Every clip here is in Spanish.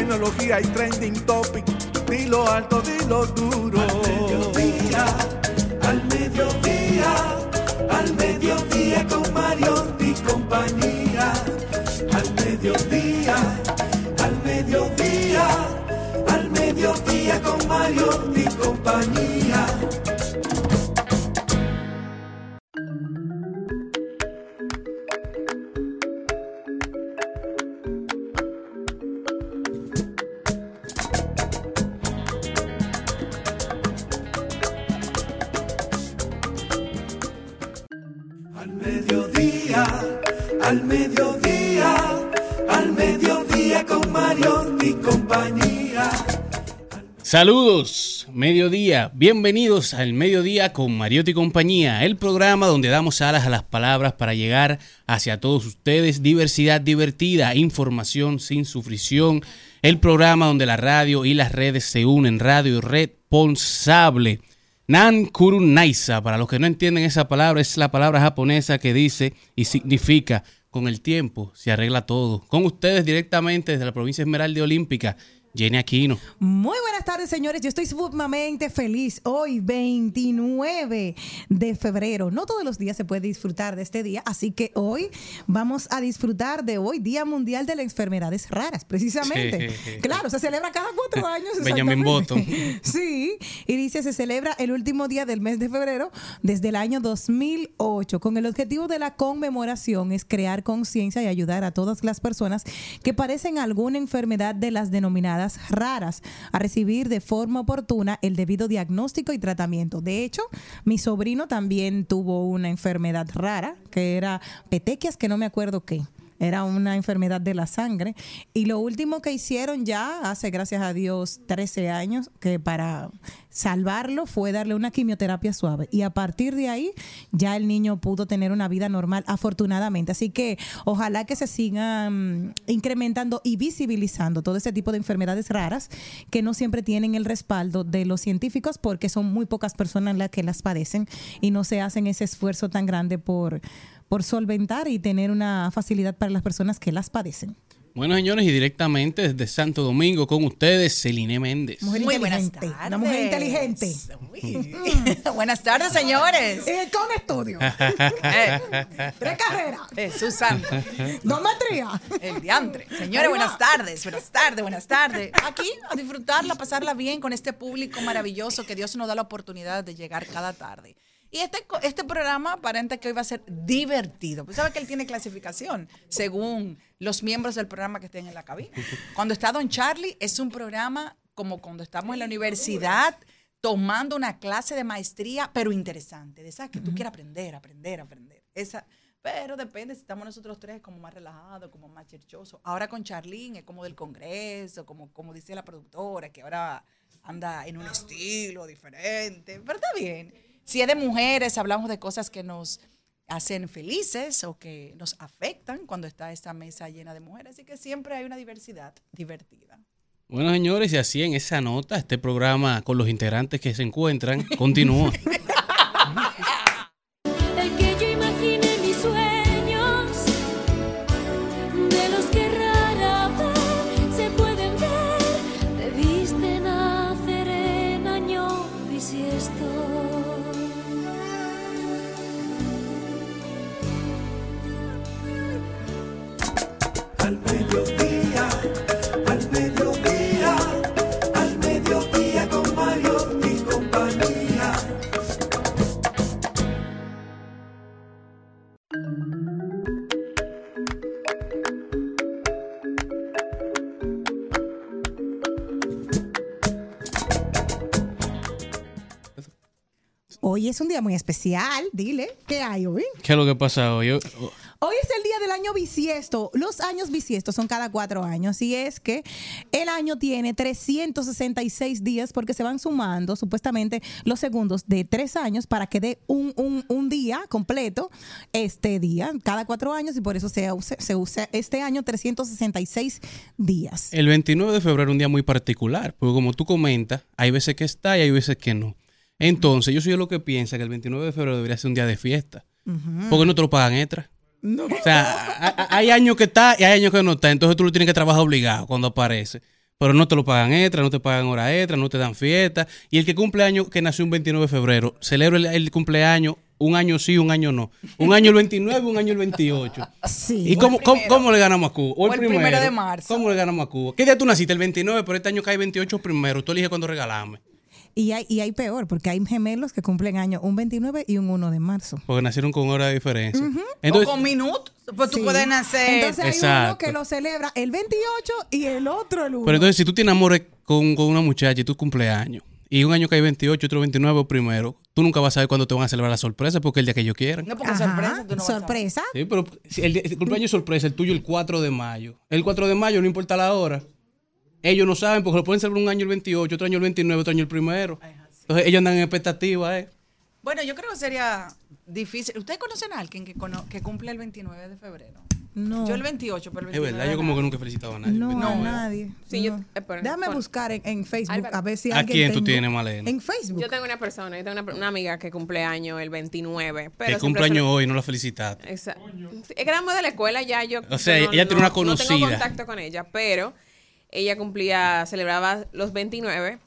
tecnología y trending topic. Dilo alto, dilo duro. Al mediodía, al mediodía, al mediodía con Mario y compañía. Al mediodía, al mediodía, al mediodía con Mario y compañía. Compañía. Saludos, mediodía, bienvenidos al mediodía con Mariotti y compañía, el programa donde damos alas a las palabras para llegar hacia todos ustedes, diversidad divertida, información sin sufrición, el programa donde la radio y las redes se unen, radio responsable. Nan Kurun Naisa, para los que no entienden esa palabra, es la palabra japonesa que dice y significa con el tiempo se arregla todo. Con ustedes directamente desde la provincia Esmeralda Olímpica, Jenny Aquino. Muy buenas tardes, señores. Yo estoy sumamente feliz. Hoy, 29 de febrero. No todos los días se puede disfrutar de este día, así que hoy vamos a disfrutar de hoy, Día Mundial de las Enfermedades Raras, precisamente. Sí. Claro, se celebra cada cuatro años. Benjamin. Button. Sí, y dice, se celebra el último día del mes de febrero desde el año 2008, con el objetivo de la conmemoración es crear conciencia y ayudar a todas las personas que padecen alguna enfermedad de las denominadas raras a recibir de forma oportuna el debido diagnóstico y tratamiento. De hecho, mi sobrino también tuvo una enfermedad rara, que era petequias, que no me acuerdo qué. Era una enfermedad de la sangre. Y lo último que hicieron ya hace, gracias a Dios, 13 años, que para salvarlo fue darle una quimioterapia suave. Y a partir de ahí ya el niño pudo tener una vida normal, afortunadamente. Así que ojalá que se sigan incrementando y visibilizando todo ese tipo de enfermedades raras que no siempre tienen el respaldo de los científicos porque son muy pocas personas las que las padecen y no se hacen ese esfuerzo tan grande por, por solventar y tener una facilidad para las personas que las padecen. Bueno, señores, y directamente desde Santo Domingo con ustedes, Celine Méndez. Mujer Muy buenas tardes. Una mujer inteligente. Buenas tardes, señores. Eh, con estudio. Eh, Tres carreras. Jesús santo. Dos maestrías. El diantre. Señores, buenas tardes, buenas tardes, buenas tardes. Aquí a disfrutarla, a pasarla bien con este público maravilloso que Dios nos da la oportunidad de llegar cada tarde. Y este, este programa aparenta que hoy va a ser divertido. Pues sabe que él tiene clasificación según los miembros del programa que estén en la cabina. Cuando está Don Charlie, es un programa como cuando estamos en la universidad tomando una clase de maestría, pero interesante, de esas que tú quieres aprender, aprender, aprender. Esa, pero depende si estamos nosotros tres como más relajados, como más cherchosos. Ahora con Charlene es como del Congreso, como, como dice la productora, que ahora anda en un estilo diferente. Pero está bien. Si es de mujeres, hablamos de cosas que nos hacen felices o que nos afectan cuando está esta mesa llena de mujeres. Así que siempre hay una diversidad divertida. Bueno, señores, y así en esa nota, este programa con los integrantes que se encuentran continúa. mediodía, al mediodía, al mediodía con Mario y compañía. Hoy es un día muy especial. Dile, ¿qué hay hoy? ¿Qué es lo que pasa hoy? Hoy es el día del año bisiesto. Los años bisiestos son cada cuatro años y es que el año tiene 366 días porque se van sumando supuestamente los segundos de tres años para que dé un, un- un día completo este día, cada cuatro años y por eso se usa, se usa este año 366 días. El 29 de febrero es un día muy particular, porque como tú comentas, hay veces que está y hay veces que no. Entonces, yo soy de lo que piensa que el 29 de febrero debería ser un día de fiesta. Porque no te lo pagan extra. O sea, hay años que está y hay años que no está. Entonces tú lo tienes que trabajar obligado cuando aparece. Pero no te lo pagan extra, no te pagan hora extra, no te dan fiesta. Y el que cumple año que nació un 29 de febrero, celebra el, el cumpleaños un año sí, un año no. Un año el 29, un año el 28. Sí. ¿Y cómo, cómo, cómo le ganamos a Cuba? O el primero de marzo. ¿Cómo le ganamos a Cuba? ¿Qué día tú naciste? El 29, pero este año cae 28 primero. Tú eliges cuándo regalarme. Y hay, y hay peor, porque hay gemelos que cumplen años un 29 y un 1 de marzo. Porque nacieron con hora de diferencia. o Entonces, con minutos, pues tú Sí. puedes nacer. Entonces hay uno que lo celebra el 28 y el otro el 1. pero entonces, si tú tienes amores con, con una muchacha y tu cumpleaños, y un año cae 28, otro 29 o primero, tú nunca vas a saber cuándo te van a celebrar la sorpresa porque el día que ellos quieran. no porque Ajá, sorpresa, tú no vas a sorpresa. Sí, pero el, el cumpleaños es sorpresa, el tuyo el 4 de mayo. El 4 de mayo, no importa la hora. Ellos no saben porque lo pueden celebrar un año el 28, otro año el 29, otro año el primero. Entonces ellos andan en expectativa, ¿eh? Bueno, yo creo que sería difícil. ¿Ustedes conocen a alguien que, cono- que cumple el 29 de febrero? No. Yo el 28, pero el Es 29. verdad, yo como que nunca he felicitado a nadie. No, a No. nadie. Sí, yo- no. eh, pero- Déjame buscar en, en Facebook Álvaro. a ver si ¿A alguien quién tú tengo- tienes, Malena? En Facebook. Yo tengo una persona, yo tengo una, una amiga que cumple año el 29. Pero que cumpleaños se- hoy, no la felicitaste. Esa- Es que éramos de la escuela ya, yo... O sea, ella tiene una No tengo conocida. contacto con ella, pero ella cumplía, celebraba los 29.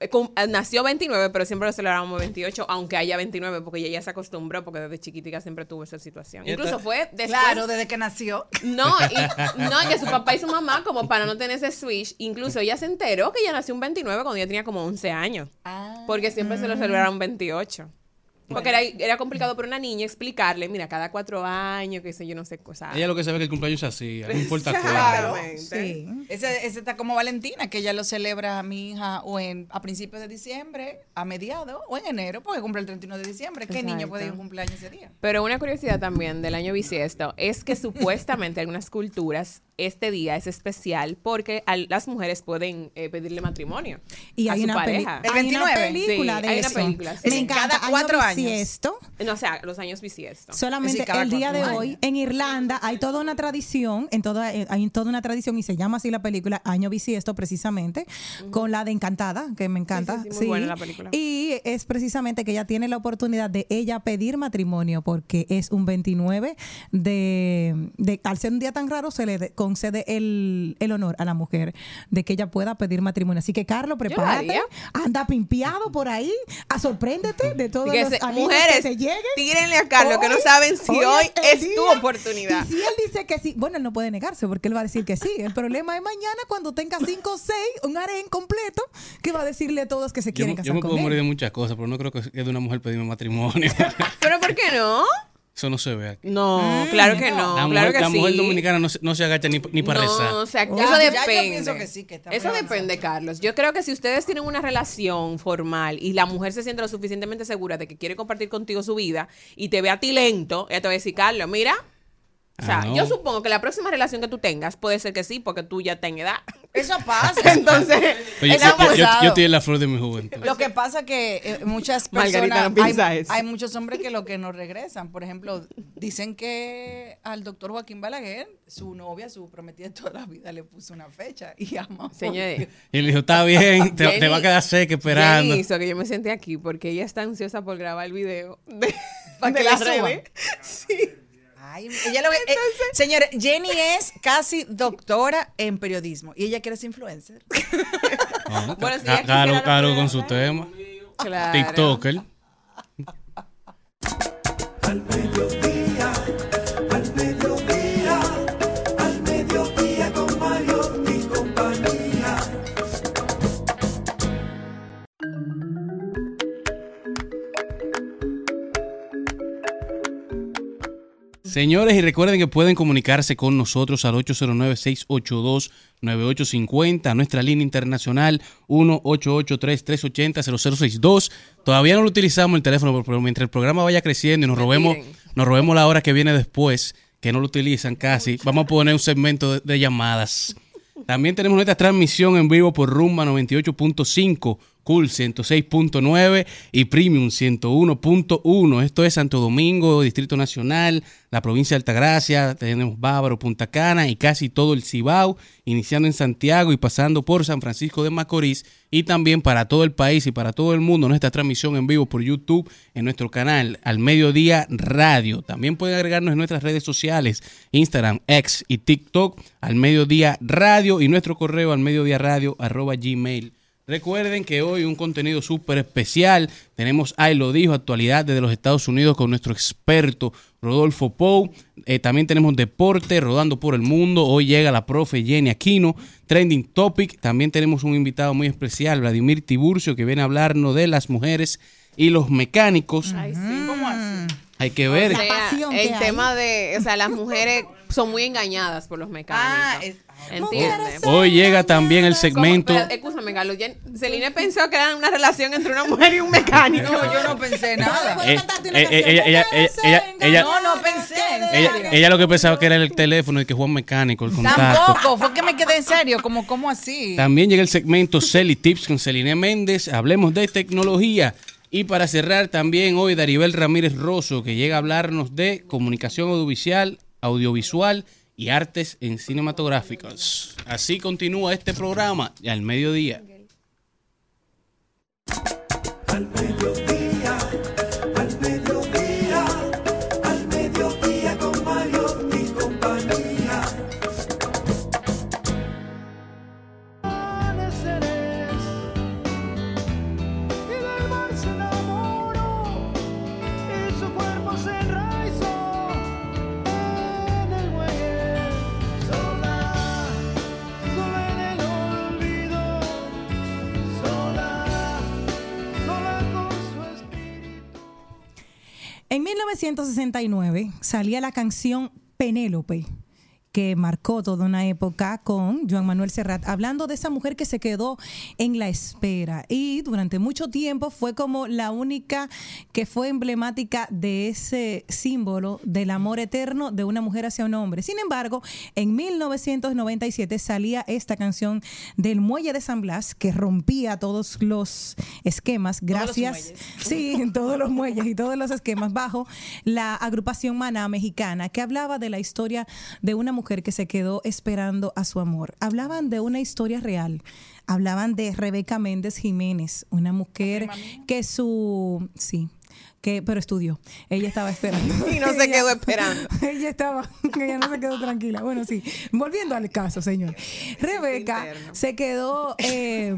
eh, cum- eh, Nació 29, pero siempre lo celebrábamos 28, aunque haya 29, porque ella ya se acostumbró, porque desde chiquitica siempre tuvo esa situación. Incluso fue después... Claro, desde que nació. No, y, no, que su papá y su mamá, como para no tener ese switch, incluso ella se enteró que ella nació un 29 cuando ella tenía como 11 años. Porque siempre se lo celebraron 28. Porque era, era complicado para una niña explicarle, mira, cada cuatro años, qué sé yo, no sé cosas. Ella lo que sabe es que el cumpleaños es así, no importa cuándo. Exactamente. Sí. Ese, ese está como Valentina, que ella lo celebra a mi hija o en a principios de diciembre, a mediados o en enero, porque cumple el 31 de diciembre. ¿Qué niño puede ir a un cumpleaños ese día? Pero una curiosidad también del año bisiesto es que supuestamente algunas culturas este día es especial porque las mujeres pueden eh, pedirle matrimonio Y a hay su una, pareja. El hay una 29. película Sí, de hay una película, sí. Me Es en encanta. cada cuatro años. bisiesto. No, o sea, los años bisiestos. Solamente el día de hoy en Irlanda hay toda una tradición, en toda eh, hay toda una tradición y se llama así la película Año bisiesto precisamente con la de Encantada que me encanta. Sí, sí, sí, muy buena la película. Y es precisamente que ella tiene la oportunidad de ella pedir matrimonio porque es un 29 de, de al ser un día tan raro se le de- concede el, el honor a la mujer de que ella pueda pedir matrimonio. Así que, Carlos, prepárate. Anda pimpiado por ahí. A sorpréndete de todos Que los se- amigos mujeres, que te lleguen. tírenle a Carlos, que no saben si hoy es tu oportunidad. Y si él dice que sí, bueno, él no puede negarse porque él va a decir que sí. El problema es mañana cuando tenga cinco o seis, un harén completo, que va a decirle a todos que se Yo, quieren me- casar yo me con puedo él. morir de muchas cosas, pero no creo que es de una mujer pedirme matrimonio. ¿Pero por qué no? Eso no se ve aquí. No, claro que no. la claro mujer, que la mujer sí. dominicana no se, no se agacha ni, ni para no, rezar. o sea, Ya, eso ya yo depende. pienso que sí, que está eso depende, Carlos. Yo creo que si ustedes tienen una relación formal y la mujer se siente lo suficientemente segura de que quiere compartir contigo su vida y te ve a ti lento, ella te va a decir, Carlos, mira. O sea, Ah, no. yo supongo que la próxima relación que tú tengas puede ser que sí, porque tú ya tenés edad. Eso pasa. Entonces, Oye, Eso yo, yo- estoy en la flor de mi juventud. Lo que pasa que eh, muchas personas, no hay, eso. hay muchos hombres que lo que no regresan. Por ejemplo, dicen que al doctor Joaquín Balaguer, su novia, su prometida toda la vida, le puso una fecha y ama. señores. Y le dijo, está bien, te, te va a quedar seca esperando. ¿Quién hizo que yo me senté aquí? Porque ella está ansiosa por grabar el video de, Para de que la redes. Sí. Ay, ella lo, eh, señores, Jenny es casi doctora en periodismo y ella quiere ser influencer. Ah, Bueno, si ca- ella caro, caro con su tema. Claro. TikToker. Al Señores, y recuerden que pueden comunicarse con nosotros al 809-682-9850, nuestra línea internacional 1-883-380-0062. Todavía no lo utilizamos el teléfono, pero mientras el programa vaya creciendo y nos robemos, nos robemos la hora que viene después, que no lo utilizan casi, vamos a poner un segmento de, de llamadas. También tenemos nuestra transmisión en vivo por Rumba 98.5, Cool 106.9 y Premium 101.1. Esto es Santo Domingo, Distrito Nacional, la provincia de Altagracia, tenemos Bávaro, Punta Cana y casi todo el Cibao, iniciando en Santiago y pasando por San Francisco de Macorís y también para todo el país y para todo el mundo nuestra transmisión en vivo por YouTube en nuestro canal Al Mediodía Radio. También pueden agregarnos en nuestras redes sociales, Instagram, X y TikTok, Al Mediodía Radio y nuestro correo al mediodía radio arroba gmail. Recuerden que hoy un contenido súper especial. Tenemos Ay lo dijo, actualidad desde los Estados Unidos con nuestro experto Rodolfo Pou. Eh, también tenemos deporte rodando por el mundo. Hoy llega la profe Jenny Aquino. Trending Topic. También tenemos un invitado muy especial, Vladimir Tiburcio, que viene a hablarnos de las mujeres y los mecánicos. Ay, sí. ¿Cómo así? Hay que ver. O sea, pasión que el hay. tema de, o sea, las mujeres son muy engañadas por los mecánicos. Ah, es- Hoy llega también el segmento. Escúchame, ya- Celine pensó que era una relación entre una mujer y un mecánico. No, yo no pensé nada. ¿Puedo Eh, eh, canción? ella- ella- No, no pensé. en Ella, lo que pensaba que era el teléfono y que Juan Mecánico, el contacto. Tampoco, fue que me quedé en serio, como, ¿cómo así? También llega el segmento Celi Tips con Celine Méndez. Hablemos de tecnología. Y para cerrar también hoy Daribel Ramírez Rosso, que llega a hablarnos de comunicación audiovisual, audiovisual y artes en cinematográficos. Así continúa este programa al mediodía. 1969 salía la canción Penélope que marcó toda una época con Joan Manuel Serrat, hablando de esa mujer que se quedó en la espera y durante mucho tiempo fue como la única que fue emblemática de ese símbolo del amor eterno de una mujer hacia un hombre. Sin embargo, en 1997 salía esta canción del Muelle de San Blas que rompía todos los esquemas gracias, sí, en todos los muelles y todos los esquemas bajo la agrupación Maná mexicana que hablaba de la historia de una mujer que se quedó esperando a su amor. Hablaban de una historia real. Hablaban de Rebeca Méndez Jiménez, una mujer que su sí, que, pero estudió. Ella estaba esperando. Y no se Ella- quedó esperando. Ella estaba, ella no se quedó tranquila. Bueno, sí. Volviendo al caso, señor. Rebeca se quedó, eh,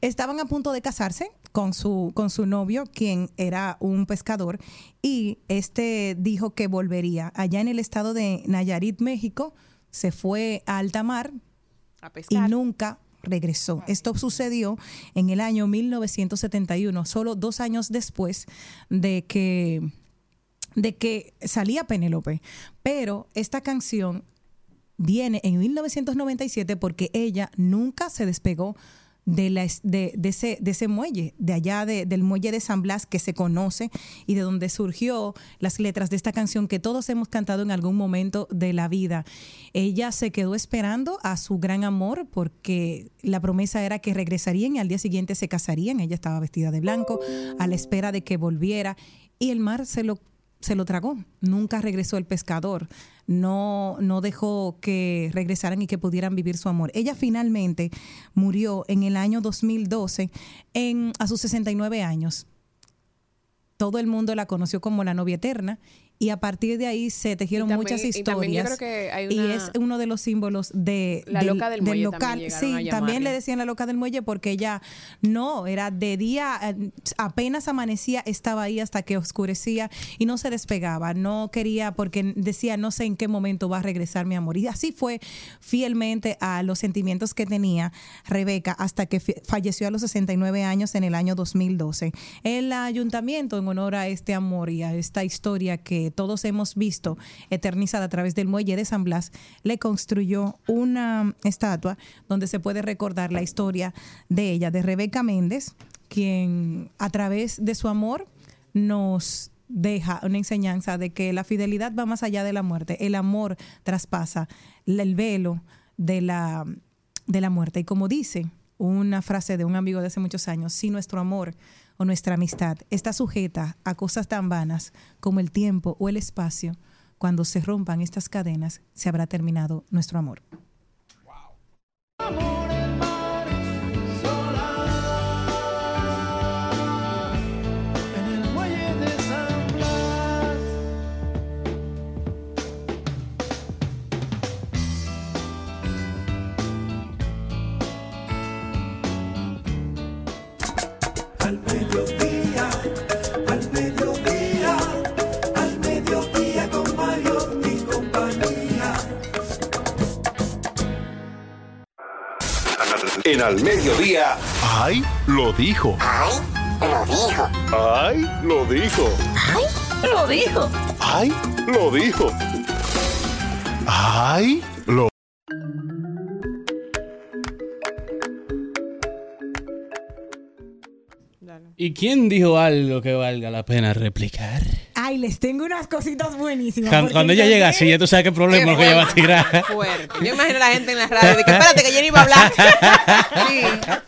estaban a punto de casarse con su, con su novio, quien era un pescador, y este dijo que volvería. Allá en el estado de Nayarit, México, se fue a alta mar A y pescar. nunca regresó. Esto sucedió en el año 1971, solo dos años después de que, de que salía Penélope. Pero esta canción viene en 1997 porque ella nunca se despegó de, la, de, de ese, de ese muelle, de allá de- del muelle de San Blas que se conoce y de donde surgió las letras de esta canción que todos hemos cantado en algún momento de la vida. Ella se quedó esperando a su gran amor porque la promesa era que regresarían y al día siguiente se casarían. Ella estaba vestida de blanco a la espera de que volviera y el mar se lo se lo tragó. Nunca regresó el pescador. No, no dejó que regresaran y que pudieran vivir su amor. Ella finalmente murió en el año 2012 en, a sus 69 años. Todo el mundo la conoció como la novia eterna y a partir de ahí se tejieron también- muchas historias. también yo creo que hay Y es uno de los símbolos de, La loca del muelle local. también sí, también le decían la loca del muelle porque ella no, era de día, eh, apenas amanecía, estaba ahí hasta que oscurecía y no se despegaba. No quería, porque decía, no sé en qué momento va a regresar mi amor. Y así fue fielmente a los sentimientos que tenía Rebeca hasta que falleció a los 69 años en el año 2012. El ayuntamiento, en honor a este amor y a esta historia que todos hemos visto eternizada a través del muelle de San Blas, le construyó una estatua donde se puede recordar la historia de ella, de Rebeca Méndez, quien a través de su amor nos deja una enseñanza de que la fidelidad va más allá de la muerte. El amor traspasa el velo de la, de la muerte. Y como dice una frase de un amigo de hace muchos años, si nuestro amor o nuestra amistad está sujeta a cosas tan vanas como el tiempo o el espacio, cuando se rompan estas cadenas, se habrá terminado nuestro amor. En al mediodía, ¡Ay! Lo dijo. ¡Ay! Lo dijo. ¡Ay! Lo dijo. ¡Ay! Lo dijo. ¡Ay! Lo dijo. ¡Ay! Lo. ¿Y quién dijo algo que valga la pena replicar? Ay, les tengo unas cositas buenísimas. Cuando, ella llega así, ya tú sabes qué problema que ella va a tirar. Fuerte. Yo imagino a la gente en la radio de que espérate que Jenny va a hablar.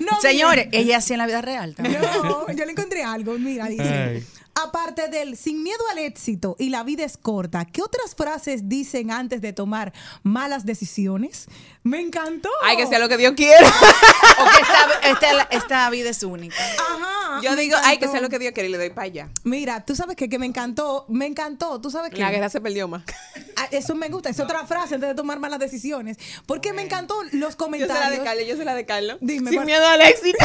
No, Señores, ella hacía en la vida real también. No, yo le encontré algo. Mira, dice. Ay. Aparte del sin miedo al éxito y la vida es corta, ¿qué otras frases dicen antes de tomar malas decisiones? Me encantó. Ay, que sea lo que Dios quiera. O que esta, esta- esta vida es única. Ajá. Yo digo, ay, que encantó. sea lo que Dios quiera y le doy para allá. Mira, tú sabes que, que me encantó, me encantó. Tú sabes que La guerra se perdió más. Ah, eso me gusta, es otra frase antes de tomar malas decisiones. Porque me encantó los Yo sé la de comentarios. Carlos, yo sé la de Carlos. Dime, Sin miedo al éxito.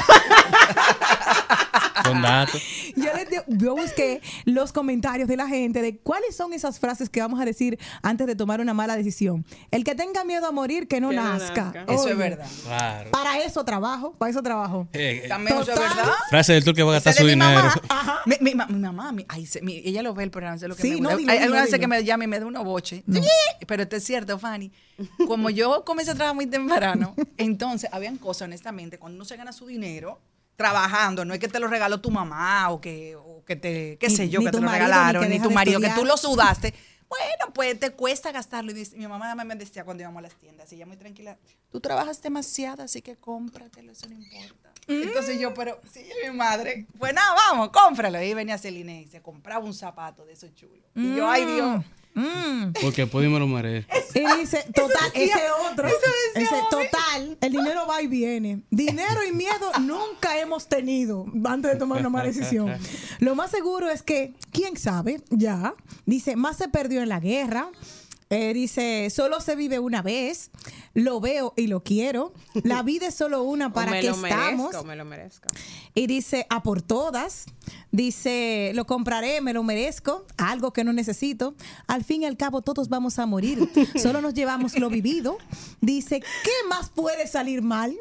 Con datos. Yo, les yo busqué los comentarios de la gente de cuáles son esas frases que vamos a decir antes de tomar una mala decisión. El que tenga miedo a morir, que no Que no nazca. Eso Oye, es verdad. Claro. Para eso trabajo, para eso trabajo. Eh, eh, También eso es verdad. frase del tour que va a gastar su dinero. Ajá. Mi, mi ma- mi mamá, mi- ay, se- mi- ella lo ve el programa, sé lo que Sí, me no, dilo, Hay dilo, dilo. que me llama y me da una boche. Pero esto es cierto, Fanny. Como yo comencé a trabajar muy temprano, entonces habían cosas, honestamente, cuando uno se gana su dinero trabajando, no es que te lo regaló tu mamá o que, o que te, qué Ni- sé yo, que te lo marido, ni regalaron, que ni tu marido, que tú lo sudaste. Bueno, pues te cuesta gastarlo. Y dice- mi mamá me decía cuando íbamos a las tiendas, ella muy tranquila, tú trabajas demasiado, así que cómpratelo, eso no importa. Entonces yo, pero sí, mi madre, pues nada, vamos, cómpralo. Y venía Celine y se compraba un zapato de esos chulos. Y yo, ay Dios. Mm. Porque después me lo. Y dice, total, ese otro. eso decía, ese total. El dinero va y viene. Dinero y miedo nunca hemos tenido antes de tomar una mala decisión. Lo más seguro es que, quién sabe, ya. Dice, más se perdió en la guerra. Eh, dice, solo se vive una vez. Lo veo y lo quiero. La vida es solo una para me que lo estamos. merezco, me lo merezco. Y dice, a por todas. Dice, lo compraré, me lo merezco, algo que no necesito. Al fin y al cabo, todos vamos a morir. Solo nos llevamos lo vivido. Dice, ¿qué más puede salir mal?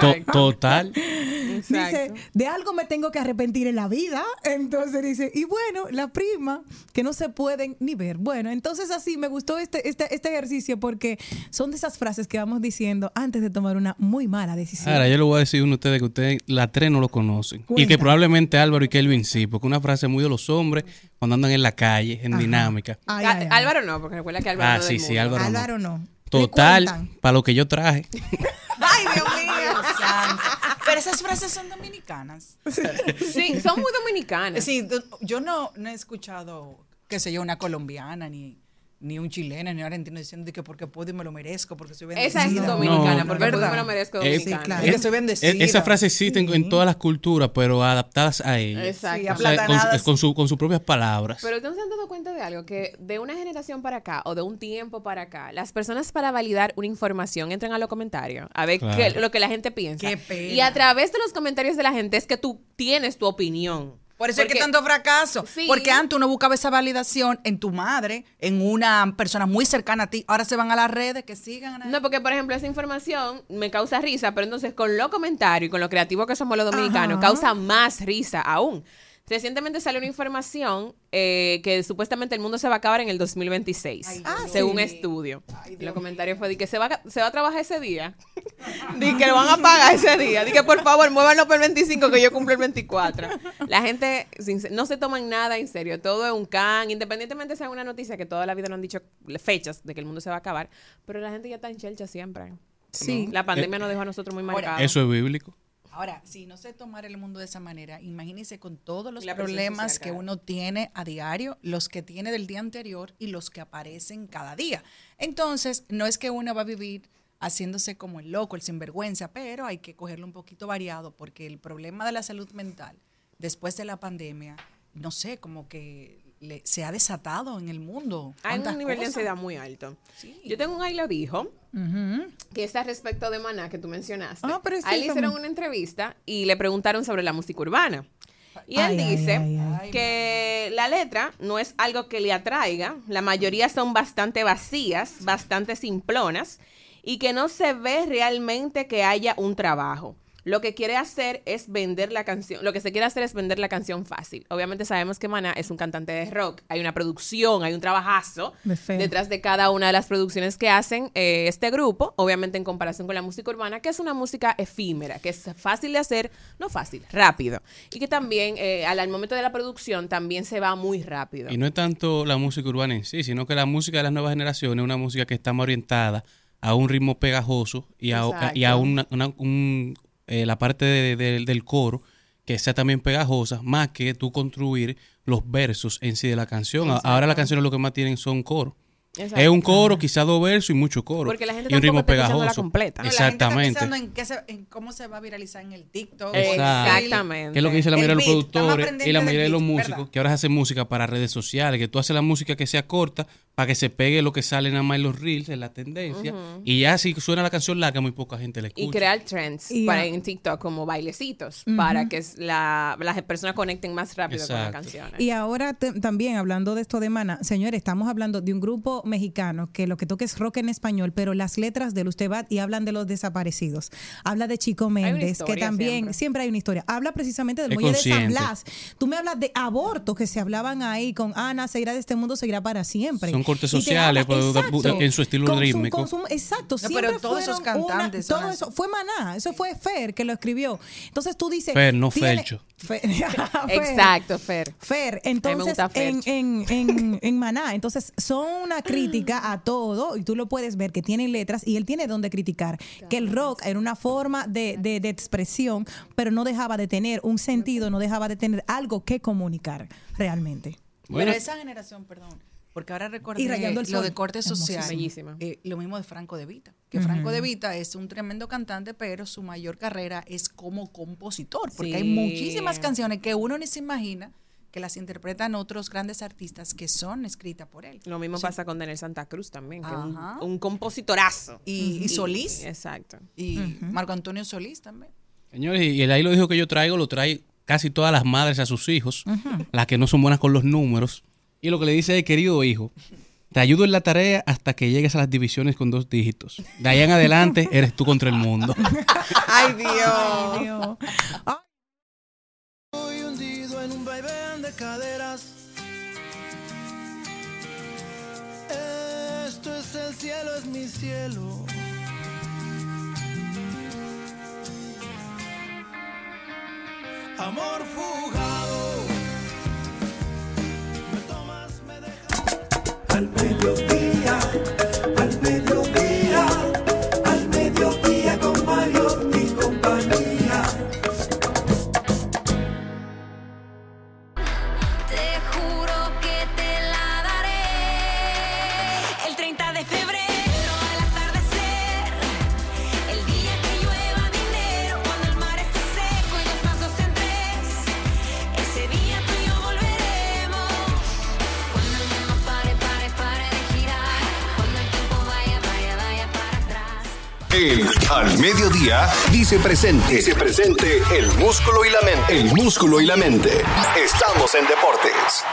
To- total. Dice, de algo me tengo que arrepentir en la vida. Entonces dice, y bueno, la prima, que no se pueden ni ver. Bueno, entonces así me gustó este, este, este ejercicio porque son de esas frases que vamos diciendo antes de tomar una muy mala decisión. Ahora, yo le voy a decir a uno de ustedes que ustedes, las tres no lo conocen. Y que probablemente Álvaro y Kelvin sí, porque una frase muy de los hombres cuando andan en la calle, en dinámica. Ay, ay, ay. Álvaro no, porque recuerda que Álvaro Ah, no es sí, sí. Álvaro no. Álvaro no. Total, para lo que yo traje. Ay, Dios mío. santo. Pero esas frases son dominicanas. Sí, son muy dominicanas. Sí, yo no, no he escuchado, qué sé yo, una colombiana ni, ni un chileno ni un argentino diciendo de que porque puedo y me lo merezco, porque soy bendecida. Esa es dominicana, no, porque ¿verdad? pues me lo merezco dominicana. Sí, claro. Es que soy bendecida. E- Esa frase existe en- en, todas las culturas, pero adaptadas a ellas. Exacto. Sí, O sea, con, con su- con sus propias palabras. Pero ustedes se han dado cuenta de algo, que de una generación para acá o de un tiempo para acá, las personas para validar una información entran a los comentarios a ver Claro. qué- lo que la gente piensa. Qué pena. Y a través de los comentarios de la gente es que tú tienes tu opinión. Por eso es que Porque- tanto fracaso. Sí. Porque antes uno buscaba esa validación en tu madre, en una persona muy cercana a ti. Ahora se van a las redes que sigan. a- No, porque por ejemplo esa información me causa risa, pero entonces con lo comentario y con lo creativo que somos los dominicanos, Ajá. causa más risa aún. Recientemente salió una información eh, que supuestamente el mundo se va a acabar en el 2026, Ay, Ah, según sí. estudio. Y los comentarios fue de que se va, a- se va a trabajar ese día. Di que lo van a pagar ese día. Di que por favor muévanlo por el 25 que yo cumplo el 24. La gente no se toman nada en serio. Todo es un can. Independientemente sea una noticia que toda la vida no han dicho fechas de que el mundo se va a acabar. Pero la gente ya está en chelcha siempre. Sí. La pandemia nos dejó a nosotros muy marcados. Eso es bíblico. Ahora, si no sé tomar el mundo de esa manera, imagínense con todos los La problemas social, que claro. uno tiene a diario, los que tiene del día anterior y los que aparecen cada día. Entonces, no es que uno va a vivir haciéndose como el loco, el sinvergüenza, pero hay que cogerlo un poquito variado porque el problema de la salud mental después de la pandemia, no sé, como que le- se ha desatado en el mundo. Hay un nivel de ansiedad muy alto. Yo tengo un ailo dijo que está respecto de Maná que tú mencionaste. Ah, pero a él hicieron una entrevista y le preguntaron sobre la música urbana. Y él ay, dice ay, ay. que la letra no es algo que le atraiga, la mayoría son bastante vacías, bastante simplonas y que no se ve realmente que haya un trabajo. Lo que quiere hacer es vender la canción, lo que se quiere hacer es vender la canción fácil. Obviamente sabemos que Maná es un cantante de rock, hay una producción, hay un trabajazo De detrás de cada una de las producciones que hacen eh, este grupo, obviamente en comparación con la música urbana, que es una música efímera, que es fácil de hacer, no fácil, rápido. Y que también eh, al, al momento de la producción también se va muy rápido. Y no es tanto la música urbana en sí, sino que la música de las nuevas generaciones es una música que está más orientada a un ritmo pegajoso y a, y a una- un, eh, la parte de- de- del coro que sea también pegajosa, más que tú construir los versos en sí de la canción. Ahora las canciones lo que más tienen son coros. Exacto. Es un coro, quizá dos versos y mucho coro. Porque la gente y un ritmo pegajoso. completa. No, la gente está Exactamente. pensando en, qué se- en cómo se va a viralizar en el TikTok. Exactamente. Que es lo que dice la El mayoría de los beat, productores y la mayoría de los beat, músicos ¿verdad? que ahora hacen música para redes sociales, que tú haces la música que sea corta para que se pegue lo que sale nada más en los reels, en la tendencia. Y ya si suena la canción larga, muy poca gente la escucha. Y crear trends Y para en TikTok como bailecitos, para que la- las personas conecten más rápido con las canciones. Y ahora te- también hablando de esto de Mana, señores, estamos hablando de un grupo mexicano que lo que toca es rock en español, pero las letras de él usted va y hablan de los desaparecidos. Habla de Chico Méndez, que también siempre. siempre. hay una historia. Habla precisamente del Es muelle de San. Blas. Tú me hablas de abortos que se hablaban ahí con Ana, se irá de este mundo, se irá para siempre. Son cortes sociales, pero exacto, en su estilo con rítmico. exacto, No, siempre pero todos esos una- cantantes todo eso fue Maná, eso fue Fer que lo escribió. Entonces tú dices, Fer, no. Fer- Fer. Exacto, Fer. Fer, me entonces gusta en, en, en, en Maná, entonces son una crítica a todo y tú lo puedes ver que tienen letras y él tiene donde criticar, que el rock era una forma de, de, de expresión, pero no dejaba de tener un sentido, no dejaba de tener algo que comunicar realmente. Bueno. Pero esa generación, perdón, Porque ahora recordé Y Rayando el lo de corte social. Eh, lo mismo de Franco De Vita. Que Franco De Vita es un tremendo cantante, pero su mayor carrera es como compositor. Porque hay muchísimas canciones que uno ni se imagina que las interpretan otros grandes artistas que son escritas por él. Lo mismo pasa con Daniel Santa Cruz también, que es un, compositorazo. Y, y Solís. Exacto. Y Marco Antonio Solís también. Señores, y el ahí lo dijo que yo traigo, lo trae casi todas las madres a sus hijos, las que no son buenas con los números. Y lo que le dice es, querido hijo, te ayudo en la tarea hasta que llegues a las divisiones con dos dígitos. De ahí en adelante eres tú contra el mundo. Ay, Dios. Estoy hundido en un vaivén de caderas. Esto es el cielo, es mi cielo. Amor fugado. Me tomas, me dejas. Al mediodía, Dice presente. Dice presente el músculo y la mente. El músculo y la mente. Estamos en deportes.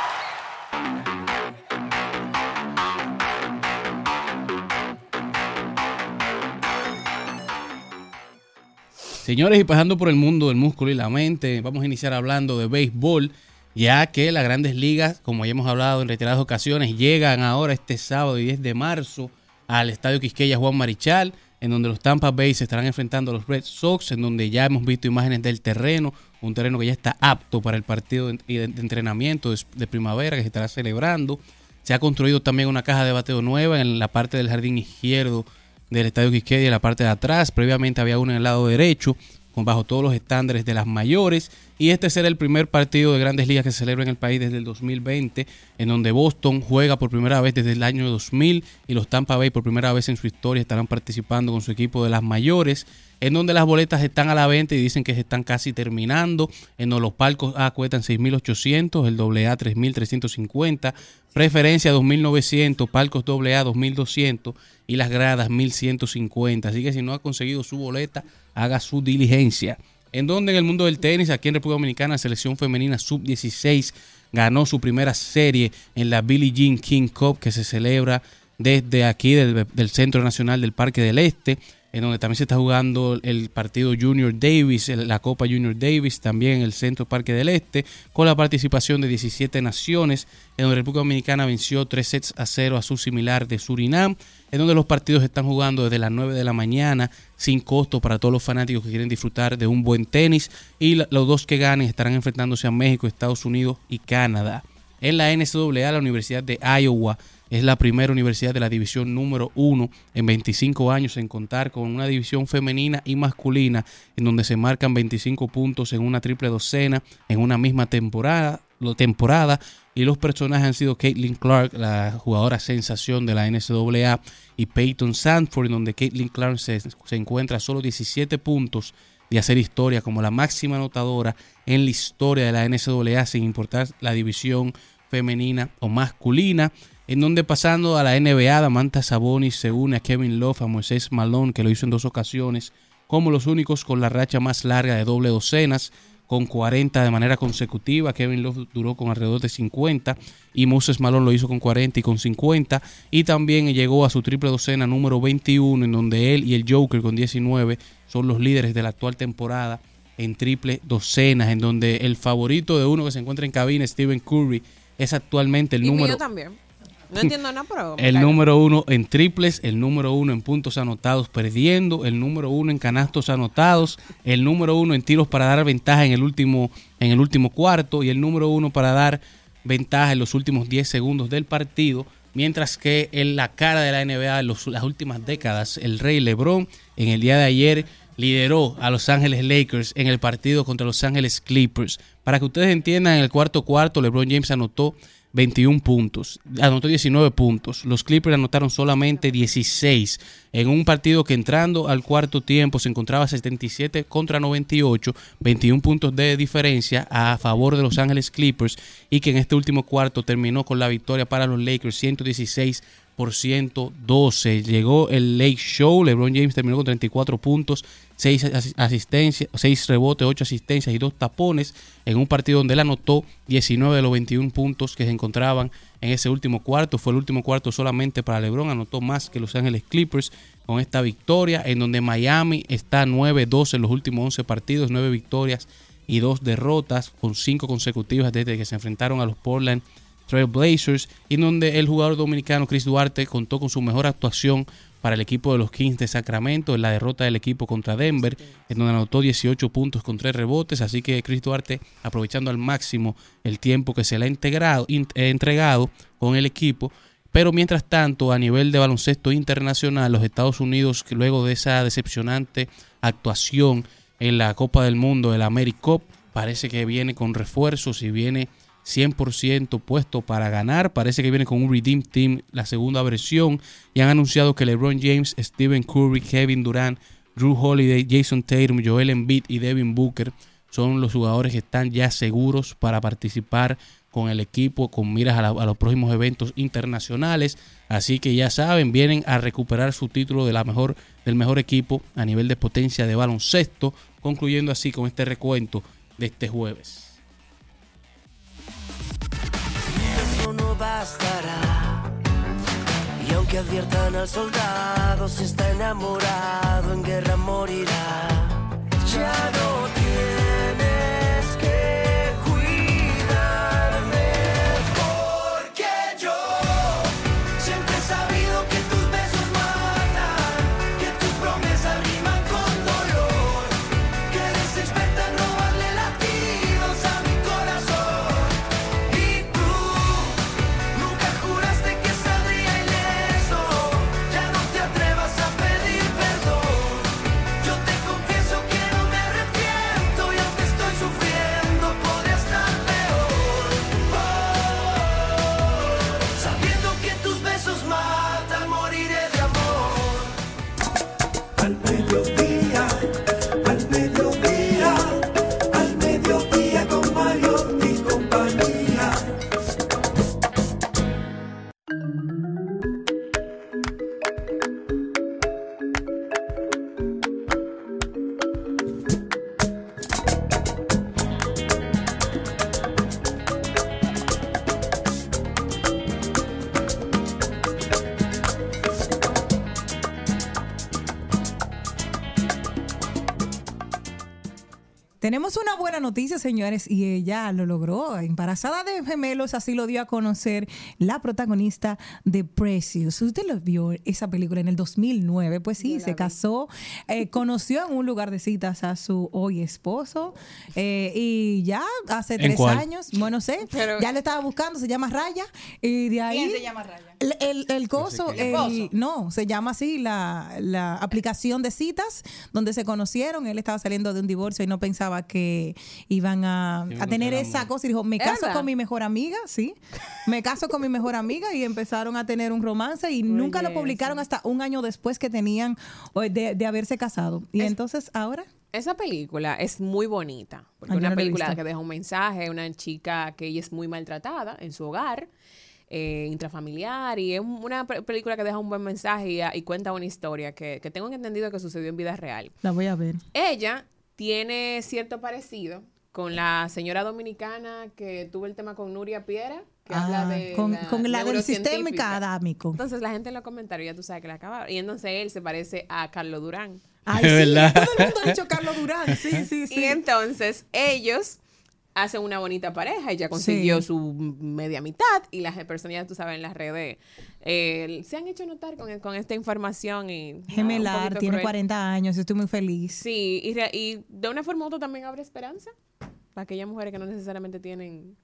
Señores, y pasando por el mundo del músculo y la mente, vamos a iniciar hablando de béisbol, ya que las grandes ligas, como ya hemos hablado en reiteradas ocasiones, llegan ahora este sábado 10 de marzo al Estadio Quisqueya Juan Marichal, en donde los Tampa Bay se estarán enfrentando a los Red Sox, en donde ya hemos visto imágenes del terreno, un terreno que ya está apto para el partido de, entrenamiento de, primavera que se estará celebrando. Se ha construido también una caja de bateo nueva en la parte del jardín izquierdo del Estadio Quisqueya en la parte de atrás. Previamente había uno en el lado derecho, con bajo todos los estándares de las mayores. Y este será el primer partido de grandes ligas que se celebra en el país desde el 2020, en donde Boston juega por primera vez desde el año 2000 y los Tampa Bay por primera vez en su historia estarán participando con su equipo de las mayores, en donde las boletas están a la venta y dicen que se están casi terminando, en donde los palcos A cuestan 6.800, el AA 3.350, preferencia 2.900, palcos AA 2.200 y las gradas 1.150. Así que si no ha conseguido su boleta, haga su diligencia. En donde en el mundo del tenis, aquí en República Dominicana, la selección femenina sub-16 ganó su primera serie en la Billie Jean King Cup que se celebra desde aquí del, del Centro Nacional del Parque del Este, en donde también se está jugando el partido Junior Davis, la Copa Junior Davis, también en el Centro Parque del Este, con la participación de 17 naciones, en donde República Dominicana venció 3 sets a 0 a su similar de Surinam, en donde los partidos están jugando desde las 9 de la mañana, sin costo para todos los fanáticos que quieren disfrutar de un buen tenis, y los dos que ganen estarán enfrentándose a México, Estados Unidos y Canadá. En la NCAA, la Universidad de Iowa es la primera universidad de la división número uno en 25 años en contar con una división femenina y masculina en donde se marcan 25 puntos en una triple docena en una misma temporada, temporada y los personajes han sido Caitlin Clark, la jugadora sensación de la NCAA, y Peyton Sanford, en donde Caitlin Clark se, se encuentra a solo 17 puntos de hacer historia como la máxima anotadora en la historia de la NCAA sin importar la división femenina o masculina, en donde pasando a la NBA, Damanta Sabonis se une a Kevin Love, a Moisés Malone, que lo hizo en dos ocasiones, como los únicos con la racha más larga de doble docenas, con 40 de manera consecutiva. Kevin Love duró con alrededor de 50 y Moses Malone lo hizo con 40 y con 50. Y también llegó a su triple docena número 21, en donde él y el Joker con 19 son los líderes de la actual temporada en triple docenas, en donde el favorito de uno que se encuentra en cabina, Stephen Curry, es actualmente el y número mío también. No entiendo nada, pero... el claro. número uno en triples, el número uno en puntos anotados perdiendo, el número uno en canastos anotados, el número uno en tiros para dar ventaja en el último, en el último cuarto y el número uno para dar ventaja en los últimos 10 segundos del partido. Mientras que en la cara de la NBA en los- las últimas décadas, el Rey LeBron en el día de ayer lideró a Los Ángeles Lakers en el partido contra Los Ángeles Clippers. Para que ustedes entiendan, en el cuarto cuarto LeBron James anotó 21 puntos. Anotó 19 puntos. Los Clippers anotaron solamente 16 en un partido que entrando al cuarto tiempo se encontraba 77 contra 98, 21 puntos de diferencia a favor de Los Ángeles Clippers y que en este último cuarto terminó con la victoria para los Lakers 116 por 112. Llegó el Lake Show. LeBron James terminó con 34 puntos, 6 asistencias, 6 rebotes, 8 asistencias y 2 tapones en un partido donde él anotó 19 de los 21 puntos que se encontraban en ese último cuarto. Fue el último cuarto solamente para LeBron. Anotó más que Los Ángeles Clippers con esta victoria, en donde Miami está 9-12 en los últimos 11 partidos, 9 victorias y 2 derrotas, con 5 consecutivas desde que se enfrentaron a los Portland Trail Blazers, y donde el jugador dominicano Chris Duarte contó con su mejor actuación para el equipo de los Kings de Sacramento en la derrota del equipo contra Denver, en donde anotó 18 puntos con 3 rebotes, así que Chris Duarte aprovechando al máximo el tiempo que se le ha integrado, in- eh, entregado con el equipo. Pero mientras tanto, a nivel de baloncesto internacional, los Estados Unidos, luego de esa decepcionante actuación en la Copa del Mundo, el AmeriCup, parece que viene con refuerzos y viene 100% puesto para ganar. Parece que viene con un Redeem Team, la segunda versión. Y han anunciado que LeBron James, Stephen Curry, Kevin Durant, Drew Holiday, Jason Tatum, Joel Embiid y Devin Booker son los jugadores que están ya seguros para participar con el equipo con miras a, la- los próximos eventos internacionales. Así que ya saben, vienen a recuperar su título de la mejor, del mejor equipo a nivel de potencia de baloncesto, concluyendo así con este recuento de este jueves. Y aunque adviertan al soldado, si está enamorado, en guerra morirá. Señores, y ella lo logró. Embarazada de gemelos, así lo dio a conocer la protagonista de Precious. Usted lo vio esa película en el 2009, pues sí, se casó, eh, conoció en un lugar de citas a su hoy esposo eh, y ya hace ¿En tres cuál? años, bueno, sé, Pero- ya le estaba buscando, se llama Raya y de ahí... ¿Quién se llama Raya? El, el, el no, se llama así la, la aplicación de citas donde se conocieron. Él estaba saliendo de un divorcio y no pensaba que iban a, Sí, a tener esa cosa. Y dijo, me ¿Es caso verdad? con mi mejor amiga, sí. Me caso con mi mejor amiga y empezaron a tener un romance y nunca lo publicaron hasta un año después que tenían o de, de haberse casado. Y entonces ahora... Esa película es muy bonita, porque Ah, es yo una no película que deja un mensaje, una chica que ella es muy maltratada en su hogar, eh, intrafamiliar, y es un- una pe- película que deja un buen mensaje y, y cuenta una historia que, que tengo entendido que sucedió en vida real. La voy a ver. Ella tiene cierto parecido con la señora dominicana que tuvo el tema con Nuria Piera, que habla Ah, de con, la con la del sistema adámico. Entonces la gente en los comentarios ya tú sabes que la acaba. Y entonces él se parece a Carlos Durán. Ay, sí, todo el mundo ha dicho Carlos Durán. Sí, sí, Y sí. entonces ellos hacen una bonita pareja. Ella consiguió Sí. su media mitad y las personas, ya tú sabes, en las redes eh, se han hecho notar con, con esta información. y Gemelar, tiene cruel. 40 años, estoy muy feliz. Sí, y, y de una forma u otra también abre esperanza. Para aquellas mujeres que no necesariamente tienen.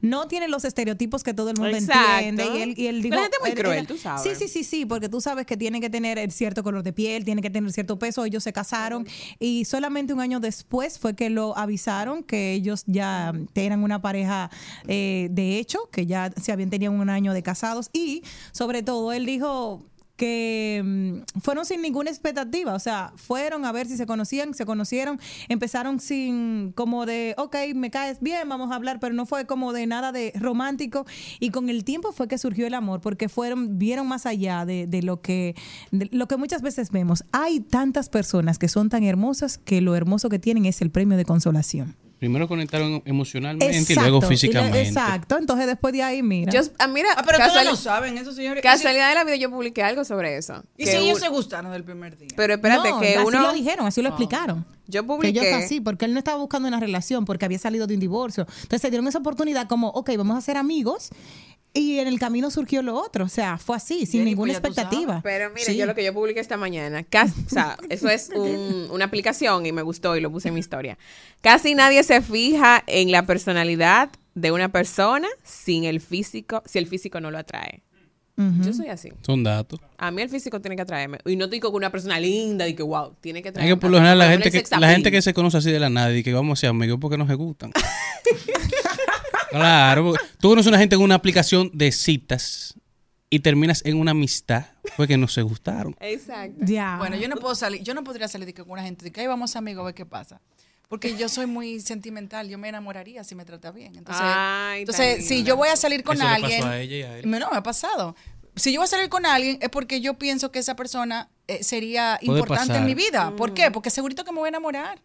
No tiene los estereotipos que todo el mundo Exacto. entiende. Y él, y él dijo, la gente es muy cruel, él- tú sabes. Sí, sí, sí, sí, porque tú sabes que tiene que tener cierto color de piel, tiene que tener cierto peso. Ellos se casaron y solamente un año después fue que lo avisaron que ellos ya eran una pareja eh, de hecho, que ya se habían tenido un año de casados y sobre todo él dijo que mm, fueron sin ninguna expectativa, o sea, fueron a ver si se conocían, se conocieron, empezaron sin como de, ok, me caes bien, vamos a hablar, pero no fue como de nada de romántico y con el tiempo fue que surgió el amor, porque fueron, vieron más allá de, de lo que, de lo que muchas veces vemos. Hay tantas personas que son tan hermosas que lo hermoso que tienen es el premio de consolación. Primero conectaron emocionalmente y Exacto, luego y físicamente. Exacto, entonces después de ahí, mira. Yo, ah, mira, Ah, pero todos lo saben, eso, señores. Casualidad de la vida, yo publiqué algo sobre eso. Y Que si ellos un- se gustaron del primer día. Pero espérate, No, que así uno. lo dijeron, así lo explicaron. Yo Que publiqué. ellos así, porque él no estaba buscando una relación, porque había salido de un divorcio. Entonces se dieron esa oportunidad como, ok, vamos a ser amigos. Y en el camino surgió lo otro. O sea, fue así, sin Jenny, ninguna pues tú expectativa. Pero mira, Sí. yo lo que yo publiqué esta mañana, cas- o sea, eso es un- una aplicación y me gustó y lo puse en mi historia. Casi nadie se fija en la personalidad de una persona sin el físico, si el físico no lo atrae. Yo soy así. Son datos. A mí el físico tiene que atraerme. Y no estoy con una persona linda y que wow, tiene que Es atraerme. que por lo general la que, gente que se conoce así de la nada y que vamos a ser amigos porque no se gustan. claro, tú conoces a una gente en una aplicación de citas y terminas en una amistad porque no se gustaron. Exacto. Ya. Bueno, yo no puedo salir, yo no podría salir de que con una gente de que ahí vamos amigos a ver qué pasa. Porque yo soy muy sentimental, yo me enamoraría si me trata bien. Entonces, Ay, entonces si yo voy a salir con Eso le pasó alguien, a ella y a él. Me- no me ha pasado. Si yo voy a salir con alguien es porque yo pienso que esa persona eh, sería Puede importante pasar. en mi vida. ¿Por qué? Porque segurito que me voy a enamorar.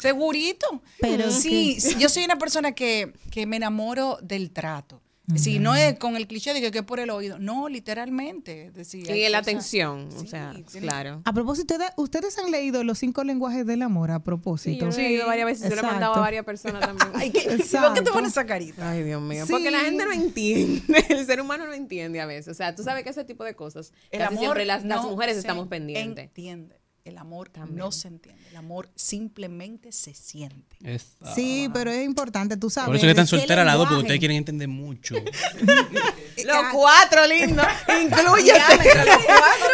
Segurito. Pero sí, que- sí, yo soy una persona que, que me enamoro del trato. Si no es con el cliché de que, que es por el oído. No, literalmente. Es decir, Y la atención, o sea, claro. A propósito, ¿ustedes- ¿ustedes han leído los cinco lenguajes del amor? A Sí, propósito. yo lo he leído varias veces, se lo he mandado a varias personas también. Ay, ¿qué- ¿y ¿Por qué te pones esa carita? Ay, Dios mío. Sí. Porque la gente no entiende. El ser humano no entiende a veces. O sea, tú sabes que ese tipo de cosas, El casi amor siempre las, las mujeres se estamos pendientes. Entiende. El amor no se entiende. El amor simplemente se siente. Esa. Sí, pero es importante, tú sabes. Por eso que están solteras las dos, porque ustedes quieren entender mucho. Los cuatro, lindo. Incluyete.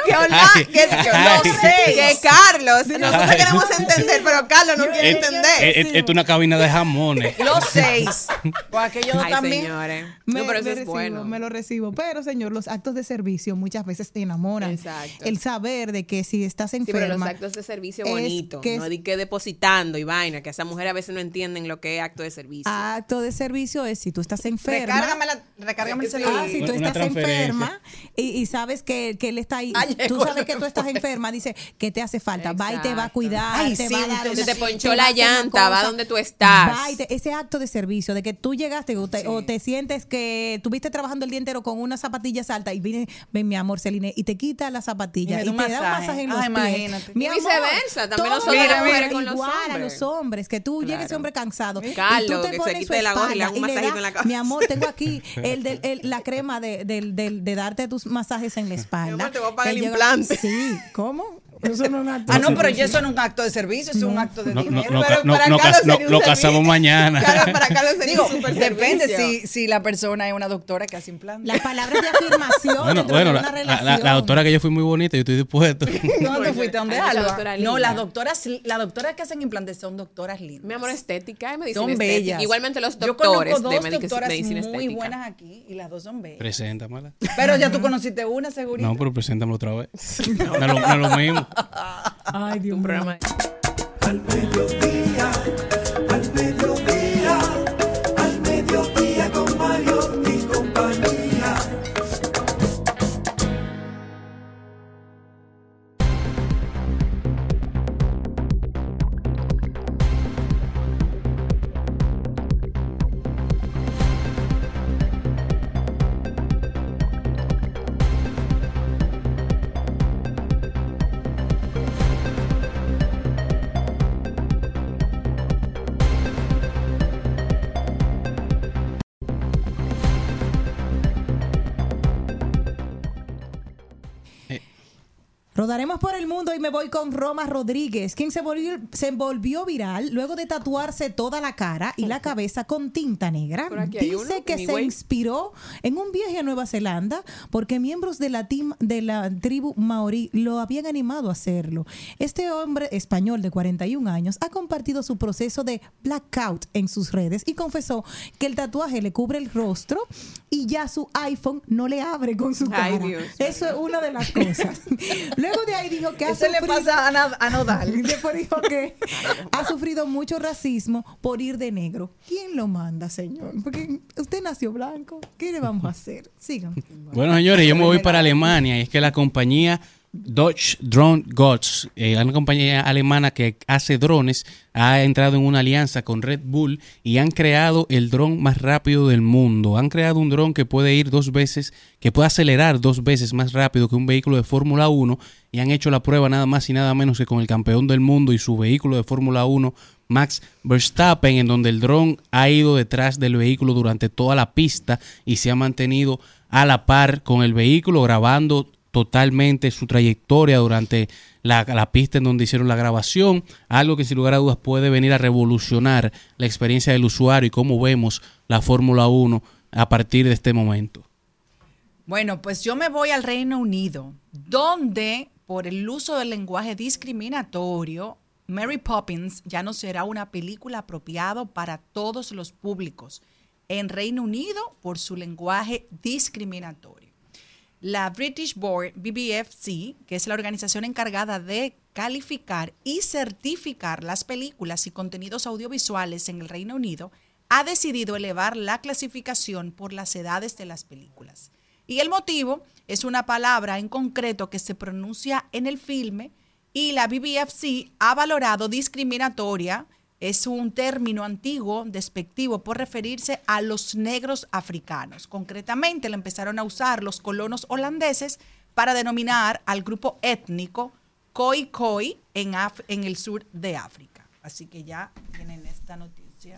Que, Orla- Ay, que, que ay. los seis. Que Carlos. Nosotros Ay. queremos entender, pero Carlos no quiere Es- entender. es- es- Esto es una cabina de jamones. Los seis. Pues aquellos Ay, también. señores. Me, no, pero eso me es recibo, bueno. me lo recibo. Pero, señor, los actos de servicio muchas veces te enamoran. Exacto. El saber de que si estás Sí, enferma. pero los actos de servicio es bonito, que no es- de que depositando y vaina, que esas mujeres a veces no entienden lo que es acto de servicio. Acto de servicio es si tú estás enferma. Recárgame, la, recárgame el Sí. celular. Ah, si tú estás enferma y, y sabes que, que él está ahí, Ah, tú sabes que tú estás enferma, dice que te hace falta, va y te va a Exacto. cuidar, Ay, te sí, va a dar entonces Se te ponchó la llanta, va donde tú estás. Va y te- ese acto de servicio, de que tú llegaste o te, o te sientes que tuviste trabajando el día entero con unas zapatillas altas y viene, ven mi amor, Celine, y te quita las zapatillas Y te da un masaje. en los pies. imagínate. Mi Y amor, viceversa, también todo nosotras las mujeres con los igual a hombres. los hombres, que tú llegues hombre cansado. y tú Carlos, te que se pones su la gorra y le haga un espalda masajito da- en la cabeza. Mi amor, tengo aquí el, del- el- la crema de, del- de darte tus masajes en la espalda. Mi amor, te voy a pagar el llega- implante. Sí, ¿cómo? Eso no es un acto Ah, de no, pero servicio. ya eso no es un acto de servicio, es un acto de No, no, dinero. no, Pero no, para no, Carlos cas- no, sería un lo casamos mañana. Claro, para Carlos sería Digo, un super depende si, si la persona es una doctora que hace implantes. Las palabras de afirmación Bueno, bueno, de la, una la- relación. la- la doctora que yo fui muy bonita, yo estoy dispuesto. ¿Dónde fuiste? ¿Dónde Hay mucha Alba? doctora No, las doctoras, las doctoras que hacen implantes son doctoras lindas. Mi amor, estética y medicina son estética. bellas. Igualmente los Yo doctores conozco de dos doctoras medicina muy estética. buenas aquí y las dos son bellas. Preséntamela. Pero ya tú conociste una, segurito. No, pero preséntamela otra vez. No, es lo, no es lo mismo. Ay, Dios Un mío. programa Al mediodía, Rodaremos por el mundo y me voy con Roma Rodríguez, quien se volvió, se volvió viral luego de tatuarse toda la cara y la cabeza con tinta negra. Dice uno, que se inspiró en un viaje a Nueva Zelanda porque miembros de la, tim- de la tribu maorí lo habían animado a hacerlo. Este hombre español de 41 años ha compartido su proceso de blackout en sus redes y confesó que el tatuaje le cubre el rostro y ya su iPhone no le abre con su Ay, cara. Dios Eso es una de las cosas. Luego de ahí dijo que ha Eso le sufrido- pasa a, Na- a Nodal. Después dijo que ha sufrido mucho racismo por ir de negro. ¿Quién lo manda, señor? Porque usted nació blanco. ¿Qué le vamos a hacer? Sigan. Bueno, señores, yo me voy para Alemania y es que la compañía Dodge Drone Gods, eh, una compañía alemana que hace drones, ha entrado en una alianza con Red Bull y han creado el dron más rápido del mundo. Han creado un dron que puede ir dos veces, que puede acelerar dos veces más rápido que un vehículo de Fórmula 1 y han hecho la prueba nada más y nada menos que con el campeón del mundo y su vehículo de Fórmula 1, Max Verstappen, en donde el dron ha ido detrás del vehículo durante toda la pista y se ha mantenido a la par con el vehículo grabando totalmente su trayectoria durante la, la pista en donde hicieron la grabación, algo que sin lugar a dudas puede venir a revolucionar la experiencia del usuario y cómo vemos la Fórmula 1 a partir de este momento. Bueno, pues yo me voy al Reino Unido, donde por el uso del lenguaje discriminatorio, Mary Poppins ya no será una película apropiado para todos los públicos en Reino Unido por su lenguaje discriminatorio. La British Board BBFC, que es la organización encargada de calificar y certificar las películas y contenidos audiovisuales en el Reino Unido, ha decidido elevar la clasificación por las edades de las películas. Y el motivo es una palabra en concreto que se pronuncia en el filme y la BBFC ha valorado discriminatoria, es un término antiguo, despectivo, por referirse a los negros africanos. Concretamente, lo empezaron a usar los colonos holandeses para denominar al grupo étnico Khoi Khoi en, Af- en el sur de África. Así que ya tienen esta noticia.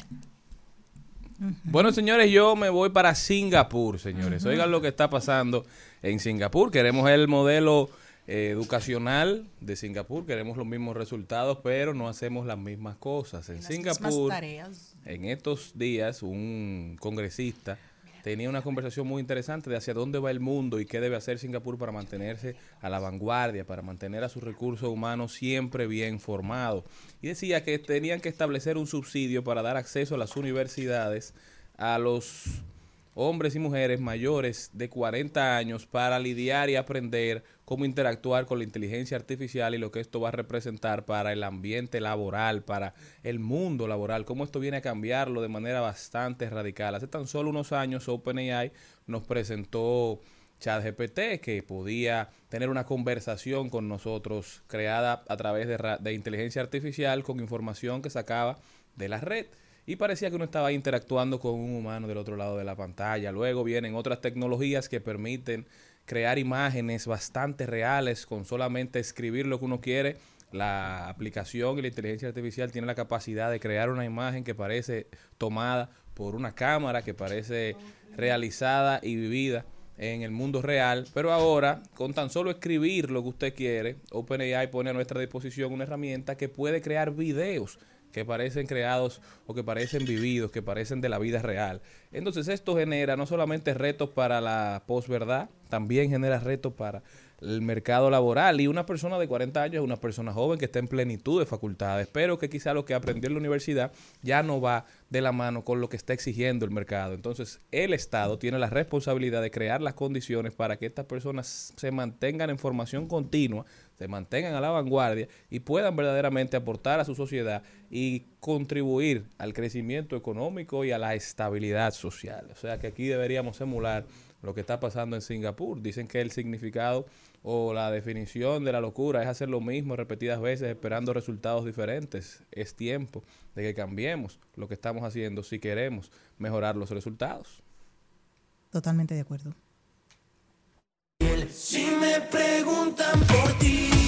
Bueno, señores, yo me voy para Singapur, señores. Oigan lo que está pasando en Singapur. Queremos el modelo eh, educacional de Singapur, queremos los mismos resultados, pero no hacemos las mismas cosas. En Las Singapur, tareas. en estos días, un congresista tenía una conversación muy interesante de hacia dónde va el mundo y qué debe hacer Singapur para mantenerse a la vanguardia, para mantener a sus recursos humanos siempre bien formados. Y decía que tenían que establecer un subsidio para dar acceso a las universidades a los hombres y mujeres mayores de 40 años para lidiar y aprender cómo interactuar con la inteligencia artificial y lo que esto va a representar para el ambiente laboral, para el mundo laboral, cómo esto viene a cambiarlo de manera bastante radical. Hace tan solo unos años OpenAI nos presentó ChatGPT que podía tener una conversación con nosotros creada a través de, de inteligencia artificial con información que sacaba de la red y parecía que uno estaba interactuando con un humano del otro lado de la pantalla. Luego vienen otras tecnologías que permiten crear imágenes bastante reales con solamente escribir lo que uno quiere. La aplicación y la inteligencia artificial tiene la capacidad de crear una imagen que parece tomada por una cámara, que parece realizada y vivida en el mundo real, pero ahora con tan solo escribir lo que usted quiere, OpenAI pone a nuestra disposición una herramienta que puede crear videos que parecen creados o que parecen vividos, que parecen de la vida real. Entonces esto genera no solamente retos para la posverdad, también genera retos para el mercado laboral y una persona de 40 años es una persona joven que está en plenitud de facultades, pero que quizá lo que aprendió en la universidad ya no va de la mano con lo que está exigiendo el mercado. Entonces el Estado tiene la responsabilidad de crear las condiciones para que estas personas se mantengan en formación continua, se mantengan a la vanguardia y puedan verdaderamente aportar a su sociedad y contribuir al crecimiento económico y a la estabilidad social. O sea que aquí deberíamos emular lo que está pasando en Singapur. Dicen que el significado o la definición de la locura es hacer lo mismo repetidas veces esperando resultados diferentes. Es tiempo de que cambiemos lo que estamos haciendo si queremos mejorar los resultados. Totalmente de acuerdo. Si me preguntan por ti,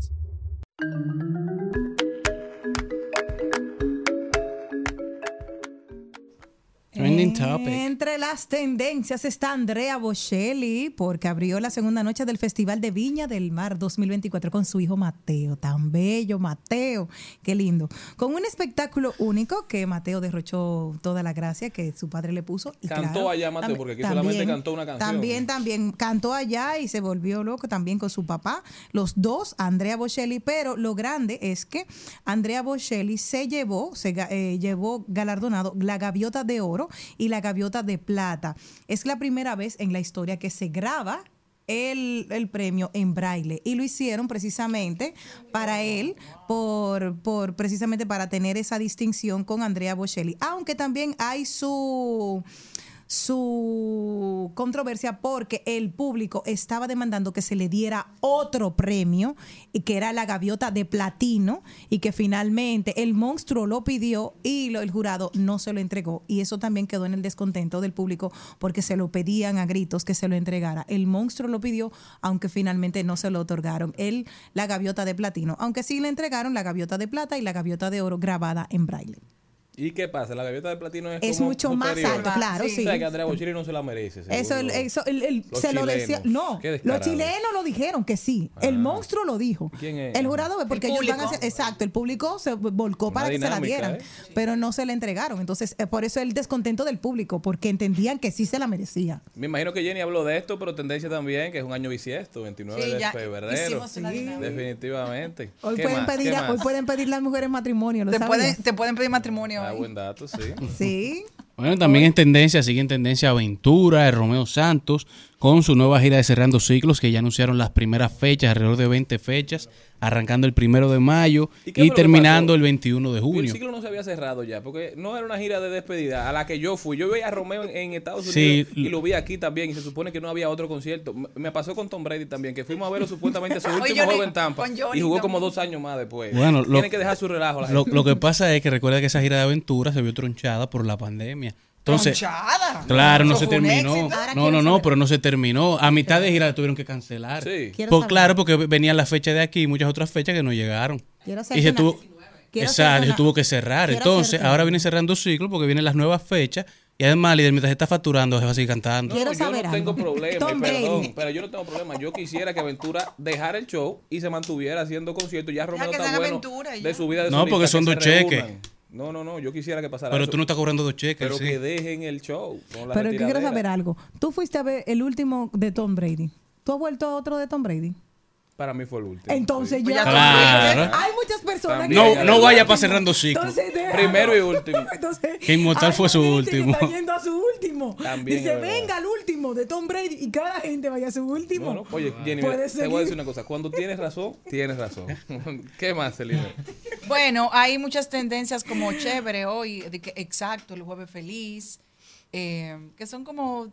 Topic. Entre las tendencias está Andrea Bocelli, porque abrió la segunda noche del Festival de Viña del Mar 2024 con su hijo Mateo. Tan bello, Mateo. Qué lindo. Con un espectáculo único que Mateo derrochó toda la gracia que su padre le puso. Y Cantó claro, allá, Mateo, porque aquí solamente cantó una canción. También, también cantó allá y se volvió loco también con su papá. Los dos, Andrea Bocelli, pero lo grande es que Andrea Bocelli se llevó, se eh, llevó galardonado la gaviota de oro y la gaviota de plata. Es la primera vez en la historia que se graba el, premio en braille y lo hicieron precisamente para él por, por precisamente para tener esa distinción con Andrea Bocelli aunque también hay su su controversia porque el público estaba demandando que se le diera otro premio y que era la gaviota de platino y que finalmente el monstruo lo pidió y lo- el jurado no se lo entregó y eso también quedó en el descontento del público porque se lo pedían a gritos que se lo entregara. El monstruo lo pidió aunque finalmente no se lo otorgaron. Él la gaviota de platino, aunque sí le entregaron la gaviota de plata y la gaviota de oro grabada en braille. ¿Y qué pasa? La gaviota de platino es, Es como mucho más alto, claro, sí. O sea, que Andrea Bocelli no se la merece. Eso, el- eso, el- el- se lo decía. No, los chilenos lo dijeron que sí. El monstruo lo dijo. ¿Quién es? El jurado, porque El ellos van a hacer. Exacto, el público se volcó Una para que se la dieran, ¿eh? pero no se la entregaron. Entonces, eh, por eso el descontento del público, porque entendían que sí se la merecía. Me imagino que Jenny habló de esto, pero tendencia también, que es un año bisiesto, 29 Sí, de febrero. dinámica. Definitivamente. Hoy ¿Qué pueden, más? pedir, ¿Qué a- hoy pueden pedir las mujeres matrimonio, ¿lo Te pueden, te pueden pedir matrimonio. Ah, buen dato, sí. Sí. Bueno, también en tendencia, sigue en tendencia Aventura de Romeo Santos con su nueva gira de Cerrando Ciclos, que ya anunciaron las primeras fechas, alrededor de 20 fechas, arrancando el primero de mayo ¿Y terminando el 21 de El junio. ciclo no se había cerrado ya, porque no era una gira de despedida a la que yo fui. Yo veía a Romeo en, en Estados Sí. Unidos y lo vi aquí también y se supone que no había otro concierto. Me- pasó con Tom Brady también, que fuimos a verlo supuestamente a su último Johnny, juego en Tampa y jugó como dos años más después. Bueno, lo- Tienen que dejar su relajo. la Lo, gente. lo que pasa es que recuerda que esa gira de aventura se vio tronchada por la pandemia. Entonces, Tronchada. claro, no se terminó. No, no, no, saber- pero no se terminó. A mitad de gira la tuvieron que cancelar. Sí. Pues claro, porque venían las fechas de aquí y muchas otras fechas que no llegaron. Quiero Y se tuvo, exacto, se tuvo que cerrar. quiero Entonces, ahora viene cerrando ciclo porque vienen las nuevas fechas y además, líder, mientras está facturando, se va a seguir cantando. Quiero yo saber no tengo problema, perdón, pero yo no tengo problema. Yo quisiera que Aventura dejara el show y se mantuviera haciendo conciertos. Ya Romeo que está bueno Aventura de ya. su vida de No, porque son dos cheques. No, no, no, yo quisiera que pasara Pero eso. tú no estás cobrando dos cheques. Pero sí. que dejen el show. con la Pero yo quiero saber algo. Tú fuiste a ver el último de Tom Brady. ¿Tú has vuelto a otro de Tom Brady? Para mí fue el último. Entonces sí. Ya Claro. hay muchas personas También, que No, no vaya para cerrando ciclo. Entonces. Primero y último. Entonces, Que Inmortal fue su último. Está yendo a su último. También Dice, venga al último de Tom Brady y cada gente vaya a su último. No, no, Oye, Jenny, mira, te voy a decir una cosa. Cuando tienes razón, tienes razón. ¿Qué más, Celina? Bueno, hay muchas tendencias como chévere hoy, de que, exacto, el jueves feliz, eh, que son como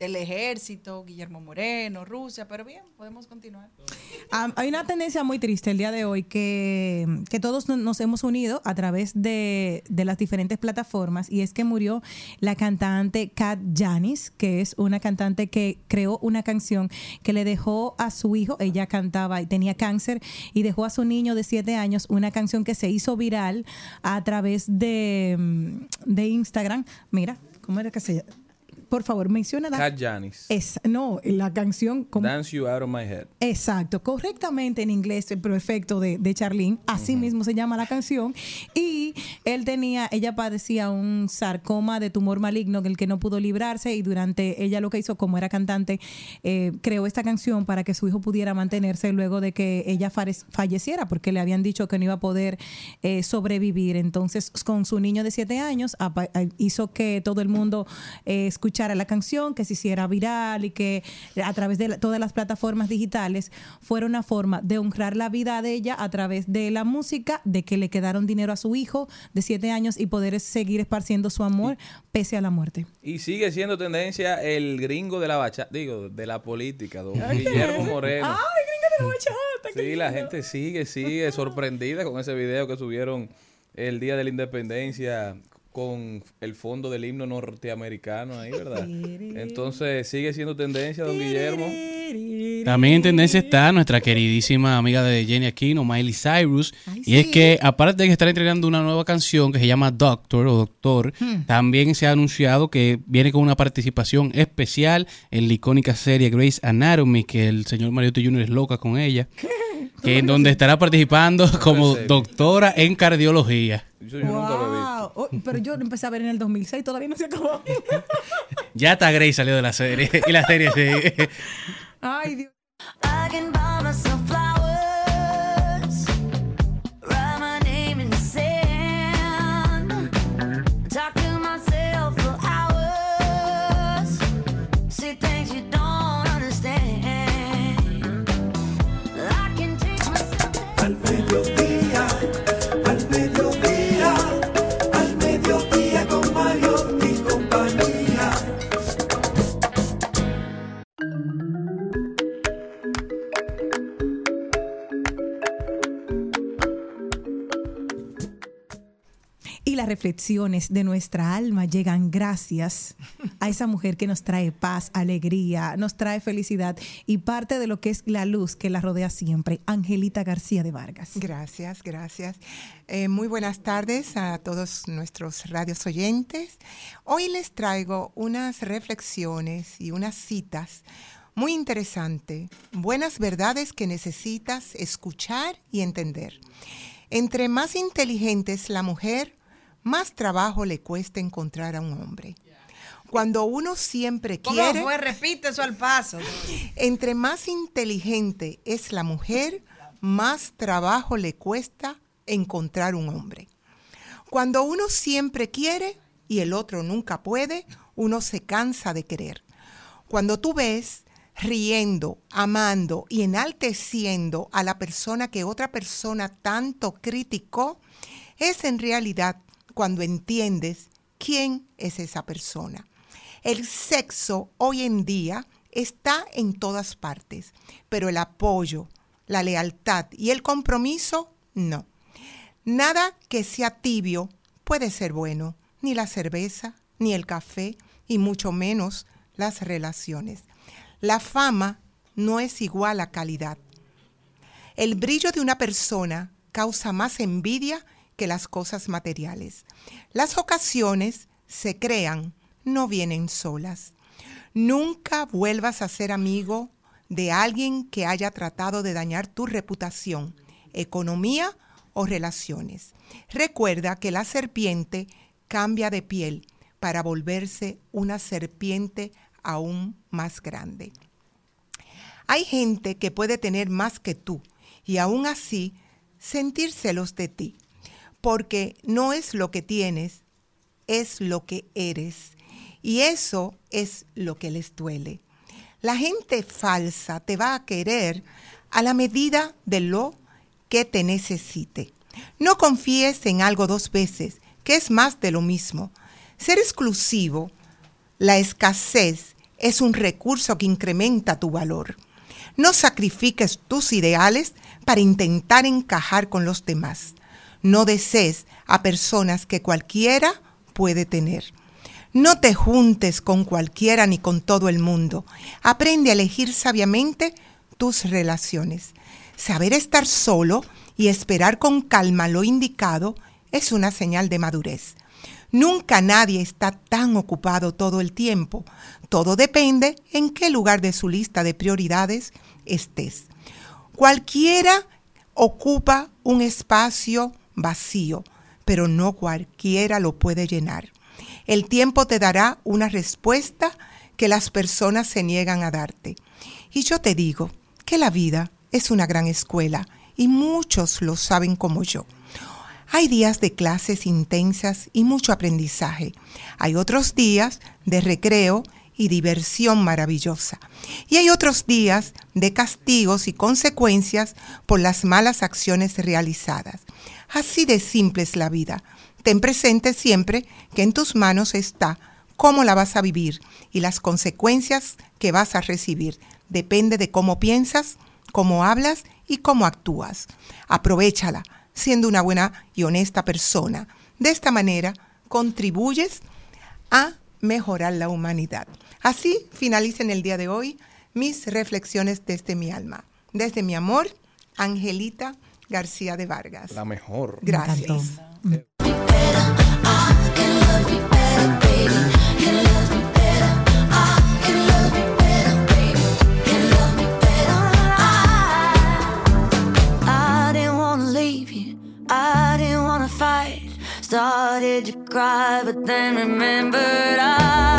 el ejército, Guillermo Moreno, Rusia, pero bien, podemos continuar. Ah, hay una tendencia muy triste el día de hoy que, que todos no- nos hemos unido a través de, de las diferentes plataformas y es que murió la cantante Kat Janis, que es una cantante que creó una canción que le dejó a su hijo, ella cantaba y tenía cáncer y dejó a su niño de siete años una canción que se hizo viral a través de, de Instagram. Mira, ¿cómo era que se llama? Por favor, menciona la... Cat Janis. Es, no, la canción... ¿cómo? Dance You Out of My Head. Exacto, correctamente en inglés, el perfecto de, de Charlene, así mismo se llama la canción. Y él tenía, ella padecía un sarcoma de tumor maligno del que no pudo librarse y durante ella lo que hizo, como era cantante, eh, creó esta canción para que su hijo pudiera mantenerse luego de que ella falleciera, porque le habían dicho que no iba a poder eh, sobrevivir. Entonces, con su niño de siete años, hizo que todo el mundo eh, escuchara la canción, que se hiciera viral y que a través de la- todas las plataformas digitales fuera una forma de honrar la vida de ella a través de la música, de que le quedaron dinero a su hijo de siete años y poder seguir esparciendo su amor pese a la muerte. Y sigue siendo tendencia el gringo de la bachata, digo, de la política, don Guillermo Moreno. ¡Ay, gringa de la bachata! Sí, la gente sigue, sigue sorprendida con ese video que subieron el día de la independencia con el fondo del himno norteamericano ahí, ¿verdad? Entonces sigue siendo tendencia, don Guillermo. También en tendencia está nuestra queridísima amiga de Jenny Aquino, Miley Cyrus. y es que, aparte de que está entregando una nueva canción que se llama Doctor o Doctor, Hmm. también se ha anunciado que viene con una participación especial en la icónica serie Grey's Anatomy, que el señor Mariotti Jr. es loca con ella. Que en donde estará participando como doctora en cardiología. Wow. Oh, pero yo lo empecé a ver en el 2006, todavía no se acabó. Ya está Grey salió de la serie. Y la serie sí. Ay, Dios. Reflexiones de nuestra alma llegan gracias a esa mujer que nos trae paz, alegría, nos trae felicidad y parte de lo que es la luz que la rodea siempre, Angelita García de Vargas. Gracias, gracias. Eh, muy buenas tardes a todos nuestros radios oyentes. Hoy les traigo unas reflexiones y unas citas muy interesantes, buenas verdades que necesitas escuchar y entender. Entre más inteligente es la mujer, más trabajo le cuesta encontrar a un hombre. Cuando uno siempre ¿Cómo quiere... fue? Repite eso al paso. Entre más inteligente es la mujer, más trabajo le cuesta encontrar un hombre. Cuando uno siempre quiere y el otro nunca puede, uno se cansa de querer. Cuando tú ves riendo, amando y enalteciendo a la persona que otra persona tanto criticó, es en realidad cuando entiendes quién es esa persona. El sexo hoy en día está en todas partes, pero el apoyo, la lealtad y el compromiso, no. Nada que sea tibio puede ser bueno, ni la cerveza, ni el café, y mucho menos las relaciones. La fama no es igual a calidad. El brillo de una persona causa más envidia que las cosas materiales. Las ocasiones se crean, no vienen solas. Nunca vuelvas a ser amigo de alguien que haya tratado de dañar tu reputación, economía o relaciones. Recuerda que la serpiente cambia de piel para volverse una serpiente aún más grande. Hay gente que puede tener más que tú y aún así sentir celos de ti, porque no es lo que tienes, es lo que eres. Y eso es lo que les duele. La gente falsa te va a querer a la medida de lo que te necesite. No confíes en algo dos veces, que es más de lo mismo. Ser exclusivo, la escasez, es un recurso que incrementa tu valor. No sacrifiques tus ideales para intentar encajar con los demás. No desees a personas que cualquiera puede tener. No te juntes con cualquiera ni con todo el mundo. Aprende a elegir sabiamente tus relaciones. Saber estar solo y esperar con calma lo indicado es una señal de madurez. Nunca nadie está tan ocupado todo el tiempo. Todo depende en qué lugar de su lista de prioridades estés. Cualquiera ocupa un espacio vacío, pero no cualquiera lo puede llenar. El tiempo te dará una respuesta que las personas se niegan a darte. Y yo te digo que la vida es una gran escuela y muchos lo saben como yo. Hay días de clases intensas y mucho aprendizaje. Hay otros días de recreo y diversión maravillosa. Y hay otros días de castigos y consecuencias por las malas acciones realizadas. Así de simple es la vida. Ten presente siempre que en tus manos está cómo la vas a vivir y las consecuencias que vas a recibir. Depende de cómo piensas, cómo hablas y cómo actúas. Aprovechala siendo una buena y honesta persona. De esta manera contribuyes a mejorar la humanidad. Así finaliza en el día de hoy mis reflexiones desde mi alma. Desde mi amor, Angelita García de Vargas. La mejor. Gracias. I didn't wanna leave you. I didn't wanna fight. Started to cry, but then remembered I.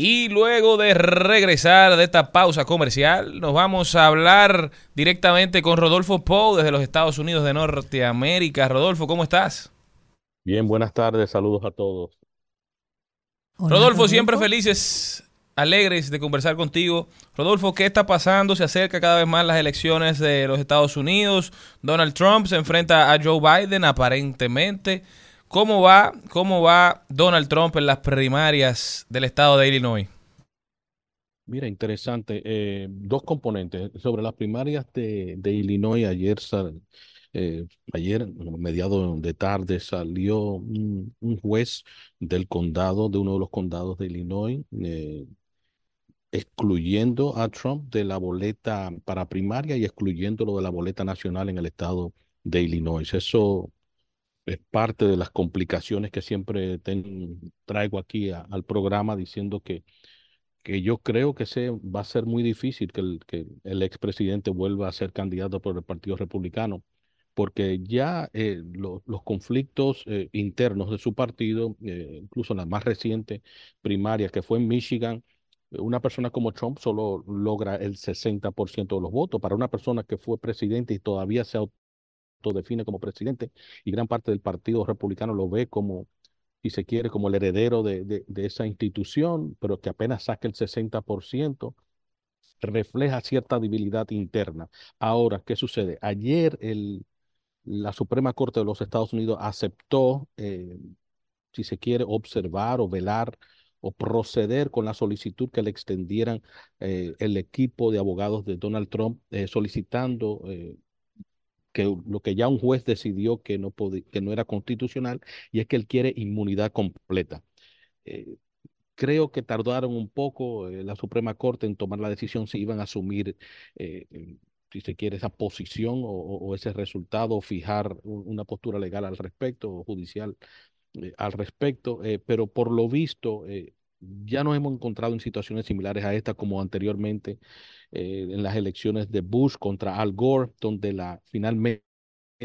Y luego de regresar de esta pausa comercial, nos vamos a hablar directamente con Rodolfo Pou desde los Estados Unidos de Norteamérica. Rodolfo, ¿cómo estás? Bien, buenas tardes, saludos a todos. Rodolfo, siempre felices, alegres de conversar contigo. Rodolfo, ¿qué está pasando? Se acerca cada vez más las elecciones de los Estados Unidos. Donald Trump se enfrenta a Joe Biden, aparentemente. ¿Cómo va, cómo va Donald Trump en las primarias del estado de Illinois? Mira, interesante. eh, dos componentes. Sobre las primarias de, Illinois, ayer, sal- eh, ayer, bueno, mediado de tarde, salió un, un juez del condado, de uno de los condados de Illinois, eh, excluyendo a Trump de la boleta para primaria y excluyéndolo de la boleta nacional en el estado de Illinois. Eso es parte de las complicaciones que siempre traigo aquí al programa diciendo que, que yo creo que se, va a ser muy difícil que el, que el expresidente vuelva a ser candidato por el Partido Republicano, porque ya eh, lo- los conflictos eh, internos de su partido, eh, incluso en la más reciente primaria que fue en Michigan, una persona como Trump solo logra el 60% de los votos. Para una persona que fue presidente y todavía se autodefine como presidente y gran parte del Partido Republicano lo ve como, si se quiere, como el heredero de, de, esa institución, pero que apenas saca el 60%, refleja cierta debilidad interna. Ahora, ¿qué sucede? Ayer el, la Suprema Corte de los Estados Unidos aceptó, eh, si se quiere, observar o velar o proceder con la solicitud que le extendieran eh, el equipo de abogados de Donald Trump eh, solicitando que lo que ya un juez decidió que no, podía, que no era constitucional y es que él quiere inmunidad completa. Eh, creo que tardaron un poco eh, la Suprema Corte en tomar la decisión si iban a asumir, eh, si se quiere, esa posición o, o- ese resultado, o fijar un- una postura legal al respecto o judicial al respecto, pero por lo visto ya nos hemos encontrado en situaciones similares a esta como anteriormente eh, en las elecciones de Bush contra Al Gore, donde la, finalmente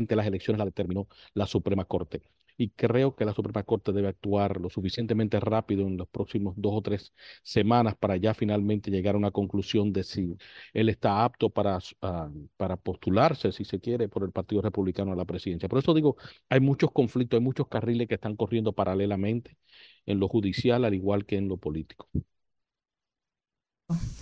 las elecciones las determinó la Suprema Corte. Y creo que la Suprema Corte debe actuar lo suficientemente rápido en los próximos dos o tres semanas para ya finalmente llegar a una conclusión de si él está apto para, ah, para postularse, si se quiere, por el Partido Republicano a la presidencia. Por eso digo, hay muchos conflictos, hay muchos carriles que están corriendo paralelamente en lo judicial, al igual que en lo político.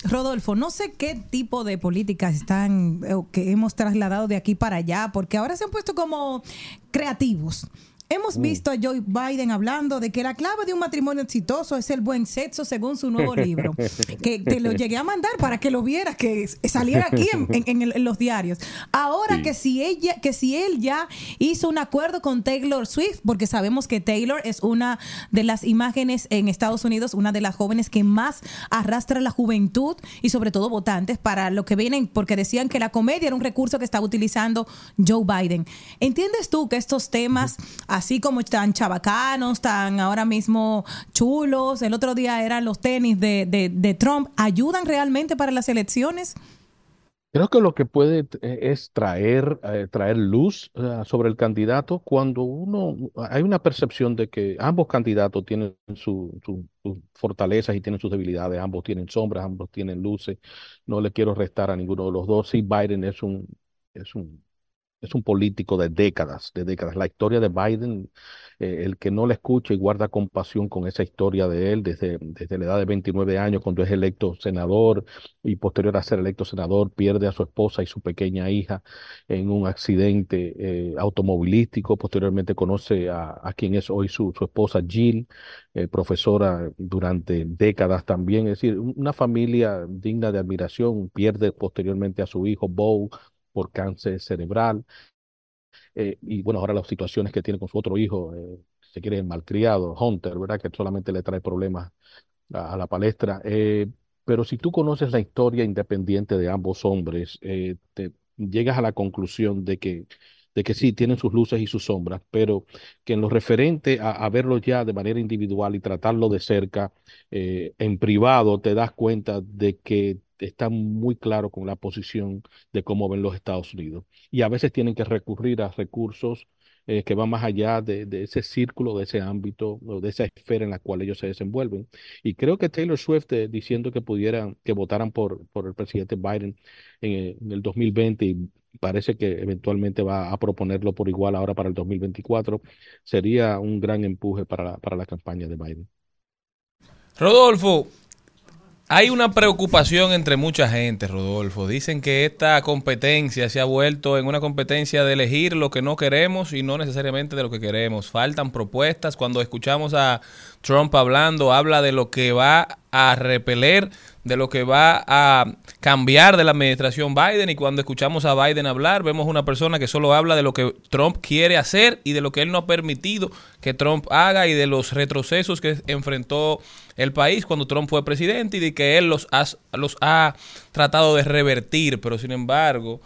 Rodolfo, no sé qué tipo de políticas están eh, que hemos trasladado de aquí para allá, porque ahora se han puesto como creativos. Hemos visto a Joe Biden hablando de que la clave de un matrimonio exitoso es el buen sexo según su nuevo libro. Que te lo llegué a mandar para que lo vieras, que saliera aquí en, los diarios. Ahora Sí. que si ella, que si él ya hizo un acuerdo con Taylor Swift, porque sabemos que Taylor es una de las imágenes en Estados Unidos, una de las jóvenes que más arrastra la juventud y sobre todo votantes para lo que vienen, porque decían que la comedia era un recurso que estaba utilizando Joe Biden. ¿Entiendes tú que estos temas, así como están chabacanos, tan ahora mismo chulos, el otro día eran los tenis de, Trump, ayudan realmente para las elecciones? Creo que lo que puede eh, es traer, eh, traer luz eh, sobre el candidato cuando uno, hay una percepción de que ambos candidatos tienen su- su- sus fortalezas y tienen sus debilidades, ambos tienen sombras, ambos tienen luces, no le quiero restar a ninguno de los dos, sí, Biden es un, es un es un político de décadas, de décadas. La historia de Biden, eh, el que no le escucha y guarda compasión con esa historia de él desde, desde la edad de 29 años, cuando es electo senador y posterior a ser electo senador, pierde a su esposa y su pequeña hija en un accidente eh, automovilístico. Posteriormente conoce a, a quien es hoy su, su esposa Jill, eh, profesora durante décadas también. Es decir, un- una familia digna de admiración. Pierde posteriormente a su hijo Bo por cáncer cerebral. Eh, y bueno, ahora las situaciones que tiene con su otro hijo, eh, se quiere, el malcriado, Hunter, ¿verdad? Que solamente le trae problemas a, la palestra. Eh, pero si tú conoces la historia independiente de ambos hombres, te llegas a la conclusión de que, de que sí, tienen sus luces y sus sombras, pero que en lo referente a, a verlo ya de manera individual y tratarlo de cerca, eh, en privado, te das cuenta de que está muy claro con la posición de cómo ven los Estados Unidos. Y a veces tienen que recurrir a recursos eh, que van más allá de, ese círculo, de ese ámbito, de esa esfera en la cual ellos se desenvuelven. Y creo que Taylor Swift eh, diciendo que pudieran, que votaran por, por el presidente Biden en, en el 2020 y parece que eventualmente va a proponerlo por igual ahora para el 2024, sería un gran empuje para la, para la campaña de Biden. Rodolfo, hay una preocupación entre mucha gente, Rodolfo. Dicen que esta competencia se ha vuelto en una competencia de elegir lo que no queremos y no necesariamente de lo que queremos. Faltan propuestas. Cuando escuchamos a Trump hablando, habla de lo que va a repeler, de lo que va a cambiar de la administración Biden. Y cuando escuchamos a Biden hablar, vemos una persona que solo habla de lo que Trump quiere hacer y de lo que él no ha permitido que Trump haga y de los retrocesos que enfrentó el país cuando Trump fue presidente y de que él los ha, los ha tratado de revertir, pero sin embargo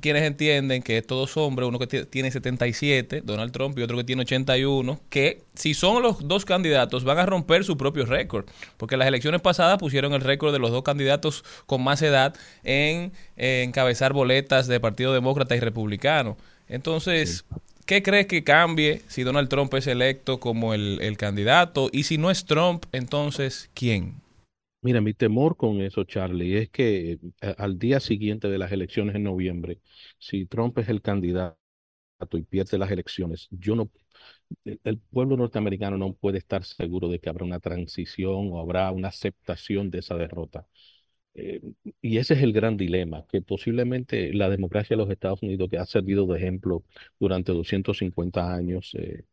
quienes entienden que estos dos hombres, uno que ti- tiene 77, Donald Trump, y otro que tiene 81, que si son los dos candidatos van a romper su propio récord, porque las elecciones pasadas pusieron el récord de los dos candidatos con más edad en, eh, encabezar boletas de Partido Demócrata y Republicano. Entonces, ¿qué crees que cambie si Donald Trump es electo como el, el candidato? Y si no es Trump, entonces, ¿quién? Mira, mi temor con eso, Charlie, es que eh, al día siguiente de las elecciones en noviembre, si Trump es el candidato y pierde las elecciones, yo no, el, pueblo norteamericano no puede estar seguro de que habrá una transición o habrá una aceptación de esa derrota. Eh, y ese es el gran dilema, que posiblemente la democracia de los Estados Unidos, que ha servido de ejemplo durante 250 años, eh,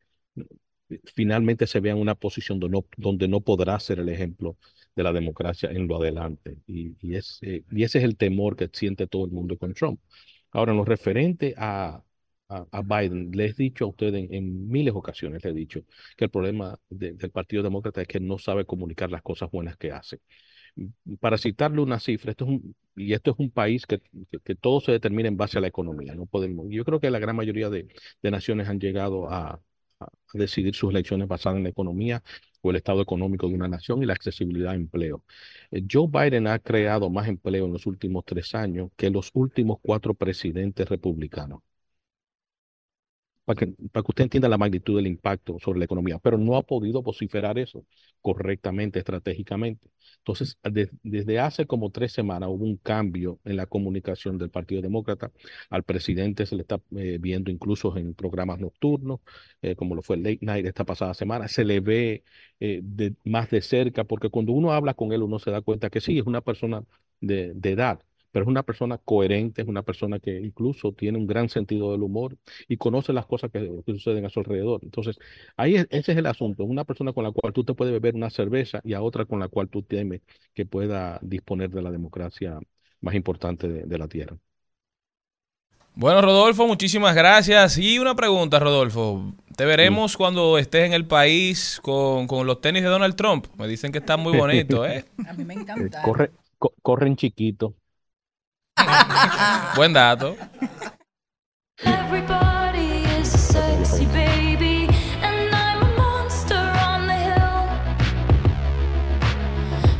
finalmente se vea en una posición donde no podrá ser el ejemplo de la democracia en lo adelante. Y, y, ese, y ese es el temor que siente todo el mundo con Trump. Ahora, en lo referente a, a, Biden, les he dicho a ustedes en, miles de ocasiones, le he dicho que el problema de- del Partido Demócrata es que no sabe comunicar las cosas buenas que hace. Para citarle una cifra, esto es un, y esto es un país que, que, que todo se determina en base a la economía. No podemos, yo creo que la gran mayoría de, de naciones han llegado a, a decidir sus elecciones basadas en la economía o el estado económico de una nación y la accesibilidad a empleo. Eh, Joe Biden ha creado más empleo en los últimos tres años que los últimos cuatro presidentes republicanos. Para que, usted entienda la magnitud del impacto sobre la economía, pero no ha podido vociferar eso correctamente, estratégicamente. Entonces, de- desde hace como tres semanas hubo un cambio en la comunicación del Partido Demócrata. Al presidente se le está eh, viendo incluso en programas nocturnos, eh, como lo fue el Late Night esta pasada semana. Se le ve eh, más de cerca, porque cuando uno habla con él, uno se da cuenta que sí, es una persona de edad, pero es una persona coherente, es una persona que incluso tiene un gran sentido del humor y conoce las cosas que, que suceden a su alrededor. Entonces, ahí es- ese es el asunto. Una persona con la cual tú te puedes beber una cerveza y a otra con la cual tú temes que pueda disponer de la democracia más importante de, de la tierra. Bueno, Rodolfo, muchísimas gracias. Y una pregunta, Rodolfo. Te veremos cuando estés en el país con, con los tenis de Donald Trump. Me dicen que están muy bonitos, ¿eh? A mí me Eh, encanta. corre, co- corren chiquito. Buen dato. Everybody is a sexy baby, and I'm a monster on the hill.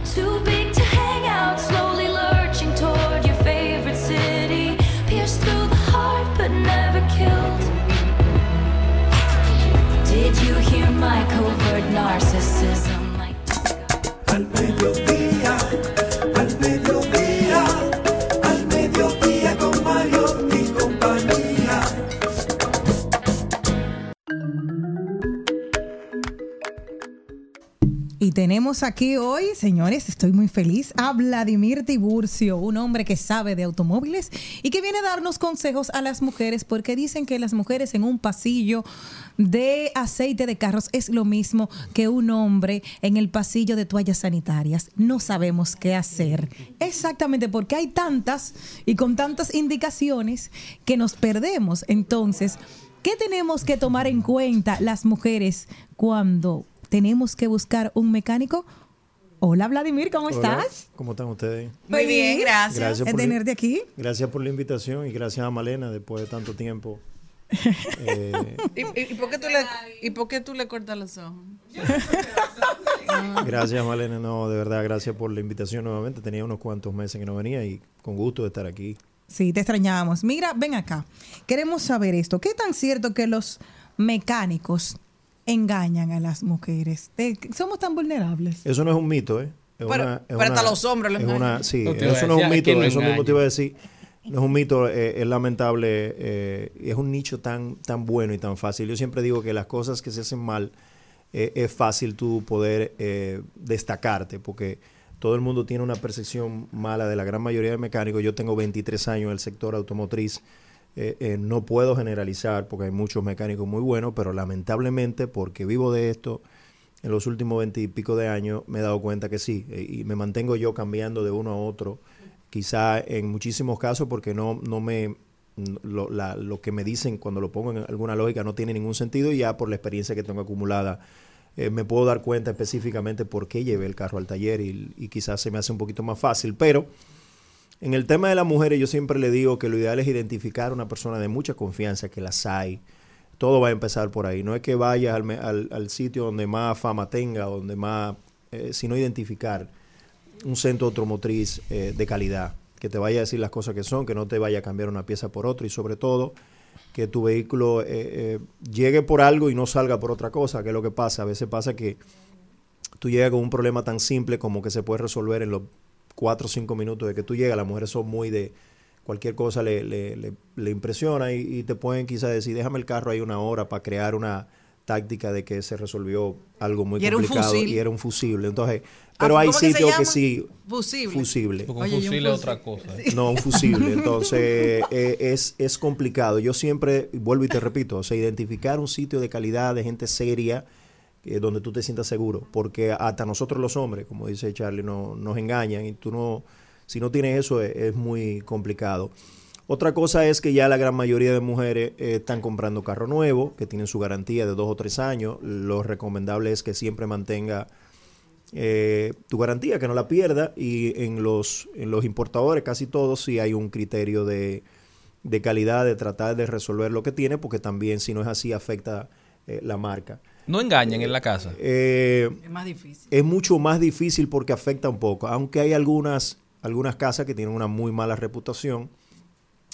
Too big to hang out, slowly lurching toward your favorite city. Pierced through the heart, but never killed. Did you hear my covert narcissism? Like Y tenemos aquí hoy, señores, estoy muy feliz, a Vladimir Tiburcio, un hombre que sabe de automóviles y que viene a darnos consejos a las mujeres porque dicen que las mujeres en un pasillo de aceite de carros es lo mismo que un hombre en el pasillo de toallas sanitarias. No sabemos qué hacer. Exactamente porque hay tantas y con tantas indicaciones que nos perdemos. Entonces, ¿qué tenemos que tomar en cuenta las mujeres cuando tenemos que buscar un mecánico? Hola Vladimir, ¿cómo Hola, estás? ¿Cómo están ustedes? Muy bien, gracias. Gracias de por, tenerte aquí. gracias por la invitación y gracias a Malena después de tanto tiempo. Eh, ¿Y, y- y por qué tú le, ¿Y por qué tú le cortas los ojos? gracias Malena, no, de verdad, gracias por la invitación nuevamente. Tenía unos cuantos meses que no venía y con gusto de estar aquí. Sí, te extrañábamos. Mira, ven acá. Queremos saber esto. ¿Qué tan cierto que los mecánicos engañan a las mujeres? Somos tan vulnerables. Eso no es un mito, ¿eh? Es Pero- una- es pero hasta una- los hombres lo es una- Sí, No eso no es un ¿a mito, eso mismo engaña? te iba a decir. No es un mito, eh, es lamentable, eh, es un nicho tan, tan bueno y tan fácil. Yo siempre digo que las cosas que se hacen mal eh, es fácil tú poder eh, destacarte, porque todo el mundo tiene una percepción mala de la gran mayoría de mecánicos. Yo tengo 23 años en el sector automotriz. Eh, eh, no puedo generalizar porque hay muchos mecánicos muy buenos, pero lamentablemente, porque vivo de esto, en los últimos 20 y pico de años me he dado cuenta que sí, eh, y me mantengo yo cambiando de uno a otro, quizá en muchísimos casos porque no, no me, lo, la- lo que me dicen cuando lo pongo en alguna lógica no tiene ningún sentido y ya por la experiencia que tengo acumulada eh, me puedo dar cuenta específicamente por qué llevé el carro al taller y, y quizás se me hace un poquito más fácil, pero en el tema de las mujeres yo siempre le digo que lo ideal es identificar una persona de mucha confianza, que las hay, todo va a empezar por ahí. No es que vayas al, al- al sitio donde más fama tenga, donde más, eh, sino identificar un centro automotriz eh, de calidad, que te vaya a decir las cosas que son, que no te vaya a cambiar una pieza por otra y sobre todo que tu vehículo eh, eh, llegue por algo y no salga por otra cosa, que es lo que pasa. A veces pasa que tú llegas con un problema tan simple como que se puede resolver en los cuatro o cinco minutos de que tú llegas. Las mujeres son muy de cualquier cosa le, le, le- le impresiona y, y te pueden quizás decir, déjame el carro ahí una hora para crear una táctica de que se resolvió algo muy Y era un complicado y era un fusible. Entonces, pero Ah, hay ¿cómo que se sitios que sí Fusible. fusible. Porque un Oye, fusil es otra cosa. No, un fusible. Entonces, eh, es, es complicado. Yo siempre, vuelvo y te repito, o sea, identificar un sitio de calidad, de gente seria, eh, donde tú te sientas seguro. Porque hasta nosotros los hombres, como dice Charlie, no, nos engañan y tú no, si no tienes eso, es, es muy complicado. Otra cosa es que ya la gran mayoría de mujeres eh, están comprando carro nuevo, que tienen su garantía de dos o tres años. Lo recomendable es que siempre mantenga eh, tu garantía, que no la pierda. Y en los, en los importadores, casi todos, sí hay un criterio de, de calidad, de tratar de resolver lo que tiene, porque también, si no es así, afecta eh, la marca. No engañen en la casa. Eh, Es más difícil. es mucho más difícil porque afecta un poco, aunque hay algunas, algunas casas que tienen una muy mala reputación,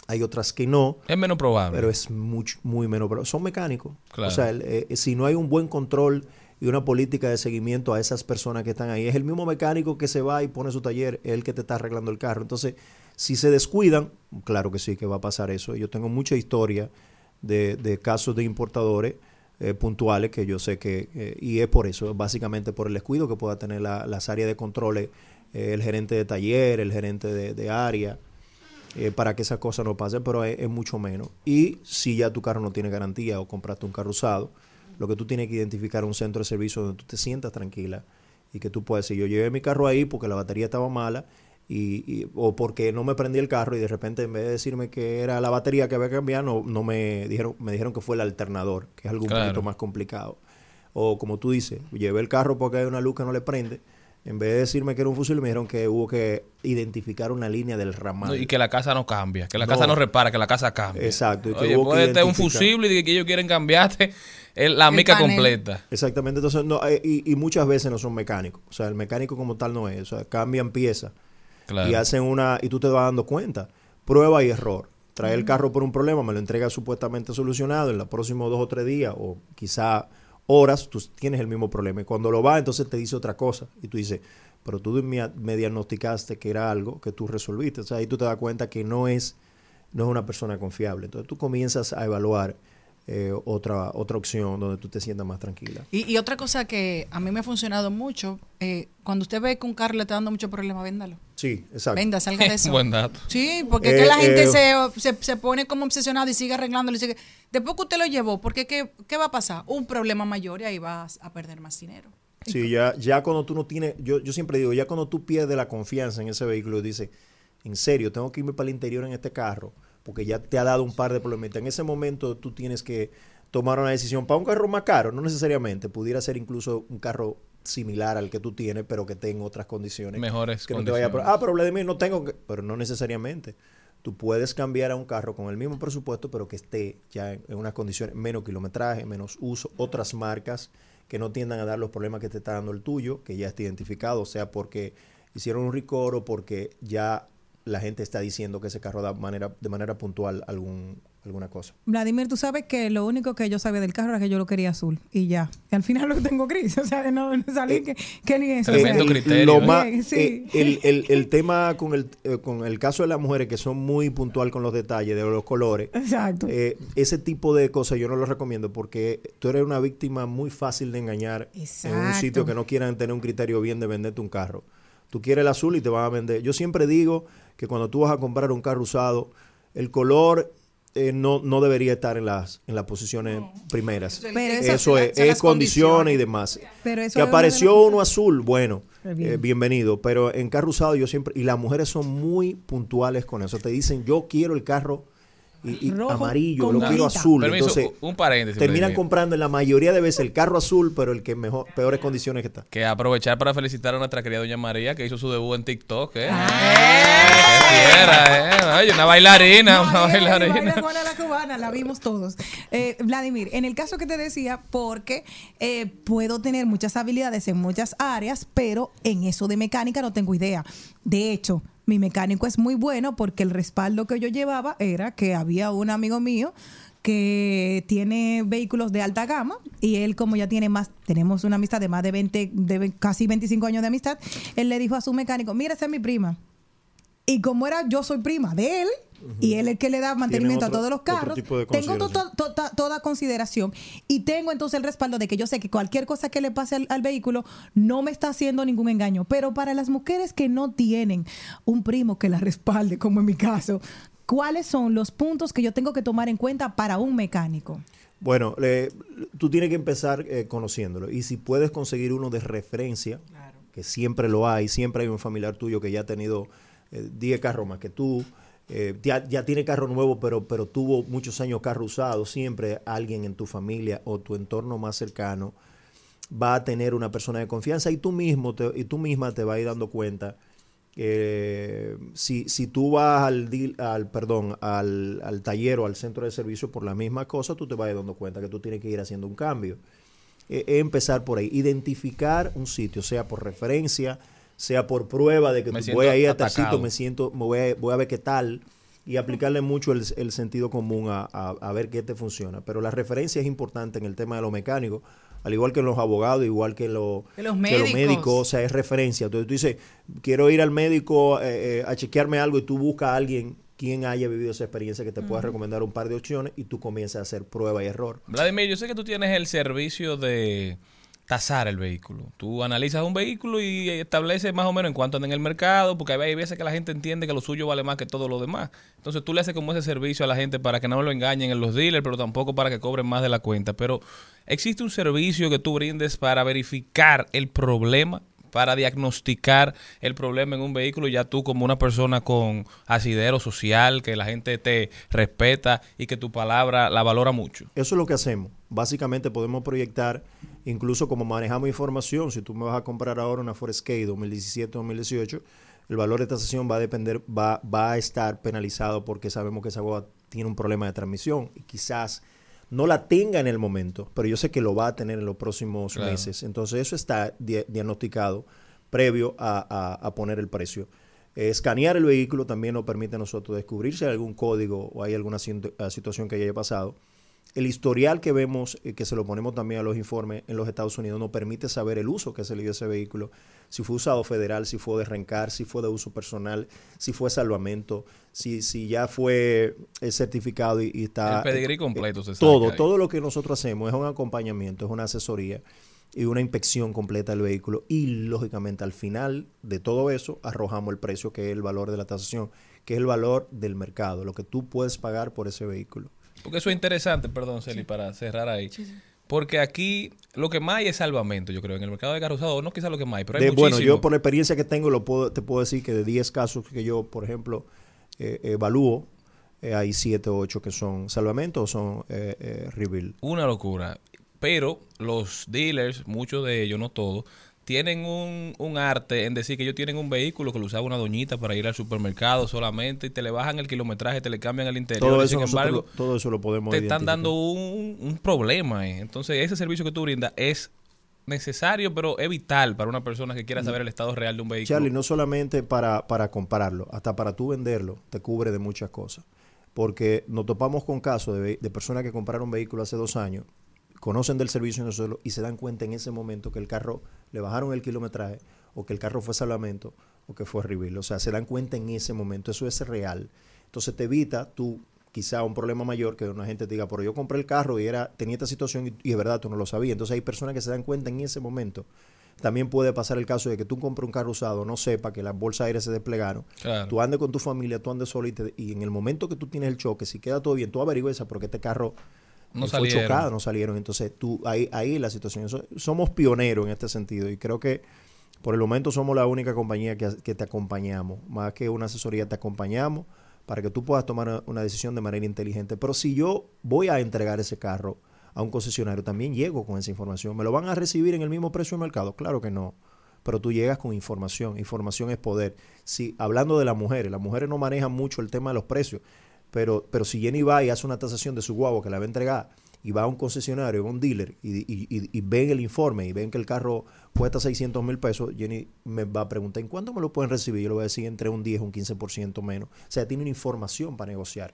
hay otras que no. Es menos probable. Pero es mucho, muy menos probable. Son mecánicos. Claro. O sea, el- eh, si no hay un buen control y una política de seguimiento a esas personas que están ahí, es el mismo mecánico que se va y pone su taller, es el que te está arreglando el carro. Entonces, si se descuidan, claro que sí, que va a pasar eso. Yo tengo mucha historia de, de casos de importadores eh, puntuales que yo sé que, eh, y es por eso, básicamente por el descuido que pueda tener la- las áreas de controles, eh, el gerente de taller, el gerente de, área, eh, para que esas cosas no pasen, pero es, es mucho menos. Y si ya tu carro no tiene garantía o compraste un carro usado, lo que tú tienes que identificar es un centro de servicio donde tú te sientas tranquila y que tú puedas decir, yo llevé mi carro ahí porque la batería estaba mala y, y- o porque no me prendí el carro y de repente en vez de decirme que era la batería que había que cambiar, no, no me dijeron, me dijeron que fue el alternador, que es algo un poquito más complicado. O como tú dices, llevé el carro porque hay una luz que no le prende. En vez de decirme que era un fusil, me dijeron que hubo que identificar una línea del ramal. No, y que la casa no cambia, que la No. casa no repara, que la casa cambia. Exacto, y que Oye, hubo que puede estar un fusible y que ellos quieren cambiarte el- la mica completa. Exactamente, entonces no, eh, y, y muchas veces no son mecánicos. O sea, el mecánico como tal no es. O sea, cambian piezas Claro. y hacen una, y tú te vas dando cuenta. Prueba y error. Trae el carro por un problema, me lo entrega supuestamente solucionado en los próximos dos o tres días, o quizá horas, tú tienes el mismo problema. Y cuando lo va, entonces te dice otra cosa. Y tú dices, pero tú me, me diagnosticaste que era algo que tú resolviste. O sea, ahí tú te das cuenta que no es, no es una persona confiable. Entonces tú comienzas a evaluar eh, otra, otra opción donde tú te sientas más tranquila. Y, y otra cosa que a mí me ha funcionado mucho, eh, cuando usted ve que un carro le está dando mucho problema, véndalo. Sí, exacto. Venda, salga de eso. Buen dato. Sí, porque Eh, es que la gente eh, se, se, se pone como obsesionado y sigue arreglándolo y sigue. Después que usted lo llevó, porque ¿qué, ¿qué va a pasar? Un problema mayor y ahí vas a perder más dinero. Sí, ya, ya cuando tú no tienes, yo, yo siempre digo, ya cuando tú pierdes la confianza en ese vehículo, dices, en serio, tengo que irme para el interior en este carro, porque ya te ha dado un par de problemas. En ese momento tú tienes que tomar una decisión para un carro más caro, no necesariamente, pudiera ser incluso un carro similar al que tú tienes, pero que tenga otras condiciones. Mejores que no te vaya a- condiciones. ah, pero Vladimir, no tengo que, pero no necesariamente. Tú puedes cambiar a un carro con el mismo presupuesto, pero que esté ya en, unas condiciones, menos kilometraje, menos uso, otras marcas que no tiendan a dar los problemas que te está dando el tuyo, que ya está identificado, o sea, porque hicieron un o porque ya la gente está diciendo que ese carro da manera, de manera puntual algún, alguna cosa. Vladimir, tú sabes que lo único que yo sabía del carro era que yo lo quería azul y ya. Y al final lo tengo gris. O sea, no, no salí que, que ni eso. o sea, Eh, lo más- bien, sí. eh, el, el- el tema con el, eh, con el caso de las mujeres que son muy puntual con los detalles de los colores, Exacto. eh, ese tipo de cosas yo no lo recomiendo porque tú eres una víctima muy fácil de engañar en un Exacto. sitio que no quieran tener un criterio bien de venderte un carro. Tú quieres el azul y te van a vender. Yo siempre digo que cuando tú vas a comprar un carro usado, el color eh, no, no debería estar en las, en las posiciones primeras. Pero eso eso- es, es condiciones y demás. Pero eso que de apareció uno azul, bueno, bien. eh, bienvenido. Pero en carro usado yo siempre, y las mujeres son muy puntuales con eso. Te dicen, yo quiero el carro y, y Rojo amarillo, lo quiero azul. Permiso, Entonces, un paréntesis, terminan comprando en la mayoría de veces el carro azul, pero el que mejor, peores condiciones que está. Que aprovechar para felicitar a nuestra querida Doña María que hizo su debut en TikTok, ¿eh? Ah. ¡Qué fiera, eh! Una bailarina, una bailarina. la cubana, la vimos todos. Eh, Vladimir, en el caso que te decía, porque eh, puedo tener muchas habilidades en muchas áreas, pero en eso de mecánica no tengo idea. De hecho, mi mecánico es muy bueno porque el respaldo que yo llevaba era que había un amigo mío que tiene vehículos de alta gama y él como ya tiene más, tenemos una amistad de más de 20, de casi 25 años de amistad, él le dijo a su mecánico, mira, esa es mi prima. Y como era, yo soy prima de él, y él es el que le da mantenimiento otro- a todos los carros, tengo to- consideración. to- to- toda consideración. Y tengo entonces el respaldo de que yo sé que cualquier cosa que le pase al, al vehículo no me está haciendo ningún engaño. Pero para las mujeres que no tienen un primo que la respalde, como en mi caso, ¿cuáles son los puntos que yo tengo que tomar en cuenta para un mecánico? Bueno, le- tú tienes que empezar eh, conociéndolo. Y si puedes conseguir uno de referencia, que siempre lo hay, siempre hay un familiar tuyo que ya ha tenido eh, 10 carros más que tú, eh, ya, ya tiene carro nuevo, pero, pero tuvo muchos años carro usado, siempre alguien en tu familia o tu entorno más cercano va a tener una persona de confianza y tú mismo te- y tú misma te vas a ir dando cuenta que si, si tú vas al, al perdón al, al taller o al centro de servicio por la misma cosa, tú te vas a dando cuenta que tú tienes que ir haciendo un cambio. Eh, es empezar por ahí, identificar un sitio, sea por referencia, sea por prueba de que Me voy a ir a sitio, me siento, me voy a, voy a ver qué tal y aplicarle mucho el, el sentido común a, a- a ver qué te funciona. Pero la referencia es importante en el tema de los mecánicos, al igual que en los abogados, igual que, en lo- Que los que médicos. médicos, o sea, es referencia. Entonces tú dices, quiero ir al médico eh, eh, a chequearme algo y tú buscas a alguien quien haya vivido esa experiencia que te pueda recomendar un par de opciones y tú comienzas a hacer prueba y error. Vladimir, yo sé que tú tienes el servicio de tasar el vehículo. Tú analizas un vehículo y estableces más o menos en cuánto anda en el mercado, porque hay veces que la gente entiende que lo suyo vale más que todo lo demás. Entonces tú le haces como ese servicio a la gente para que no lo engañen en los dealers, pero tampoco para que cobren más de la cuenta. Pero existe un servicio que tú brindes para verificar el problema para diagnosticar el problema en un vehículo, ya tú como una persona con asidero social, que la gente te respeta y que tu palabra la valora mucho. Eso es lo que hacemos. Básicamente podemos proyectar, incluso como manejamos información, si tú me vas a comprar ahora una Ford Escape 2017-2018, el valor de tasación va a depender, va, va a estar penalizado porque sabemos que esa guagua tiene un problema de transmisión y quizás no la tenga en el momento, pero yo sé que lo va a tener en los próximos Claro. meses. Entonces eso está di- diagnosticado previo a, a- a poner el precio. Eh, escanear el vehículo también nos permite a nosotros descubrir si hay algún código o hay alguna situ- situación que haya pasado el historial que vemos, eh, que se lo ponemos también a los informes en los Estados Unidos, nos permite saber el uso que se le dio a ese vehículo, si fue usado federal, si fue de rencar, si fue de uso personal, si fue salvamento, si, si ya fue eh, certificado y, y está... El pedigrí completo se Todo, ahí. todo lo que nosotros hacemos es un acompañamiento, es una asesoría y una inspección completa del vehículo y lógicamente al final de todo eso arrojamos el precio que es el valor de la tasación, que es el valor del mercado, lo que tú puedes pagar por ese vehículo. Porque eso es interesante, perdón, Celi, para cerrar ahí. Porque aquí lo que más hay es salvamento, yo creo. En el mercado de carro usado, no quizás lo que más hay, pero hay De- bueno, yo por la experiencia que tengo lo puedo, te puedo decir que de 10 casos que yo, por ejemplo, eh, evalúo, eh, hay 7 o 8 que son salvamento o son eh, eh, rebuild. Una locura. Pero los dealers, muchos de ellos, no todos, tienen un, un arte en decir que ellos tienen un vehículo que lo usaba una doñita para ir al supermercado solamente y te le bajan el kilometraje, te le cambian el interior. Todo eso, sin embargo, lo- todo eso lo podemos te están dando un, un problema. eh. Entonces, ese servicio que tú brindas es necesario, pero es vital para una persona que quiera saber el estado real de un vehículo. Charlie, no solamente para, para compararlo, hasta para tú venderlo, te cubre de muchas cosas. Porque nos topamos con casos de, de personas que compraron vehículo hace dos años, conocen del servicio de nosotros y se dan cuenta en ese momento que el carro le bajaron el kilometraje o que el carro fue salvamento o que fue reveal. O sea, se dan cuenta en ese momento, eso es real. Entonces te evita tú quizá un problema mayor que una gente te diga, pero yo compré el carro y era tenía esta situación y, y es verdad, tú no lo sabías. Entonces hay personas que se dan cuenta en ese momento. También puede pasar el caso de que tú compres un carro usado, no sepa que las bolsas aéreas se desplegaron, Claro. tú andes con tu familia, tú andes solo y, te- y en el momento que tú tienes el choque, si queda todo bien, tú averigües porque este carro No eh, fue salieron. chocado, no salieron. Entonces tú ahí ahí la situación. Somos pioneros en este sentido y creo que por el momento somos la única compañía que, que te acompañamos, más que una asesoría te acompañamos para que tú puedas tomar una, decisión de manera inteligente. Pero si yo voy a entregar ese carro a un concesionario, también llego con esa información. ¿Me lo van a recibir en el mismo precio del mercado? Claro que no. Pero tú llegas con información. Información es poder. Si, hablando de las mujeres, las mujeres no manejan mucho el tema de los precios. Pero, pero si Jenny va y hace una tasación de su guagua que la va a entregar y va a un concesionario, a un dealer y, ven el informe y ven que el carro cuesta 600 mil pesos, Jenny me va a preguntar, ¿en cuánto me lo pueden recibir? Yo le voy a decir entre un 10 o un 15% menos. O sea, tiene una información para negociar.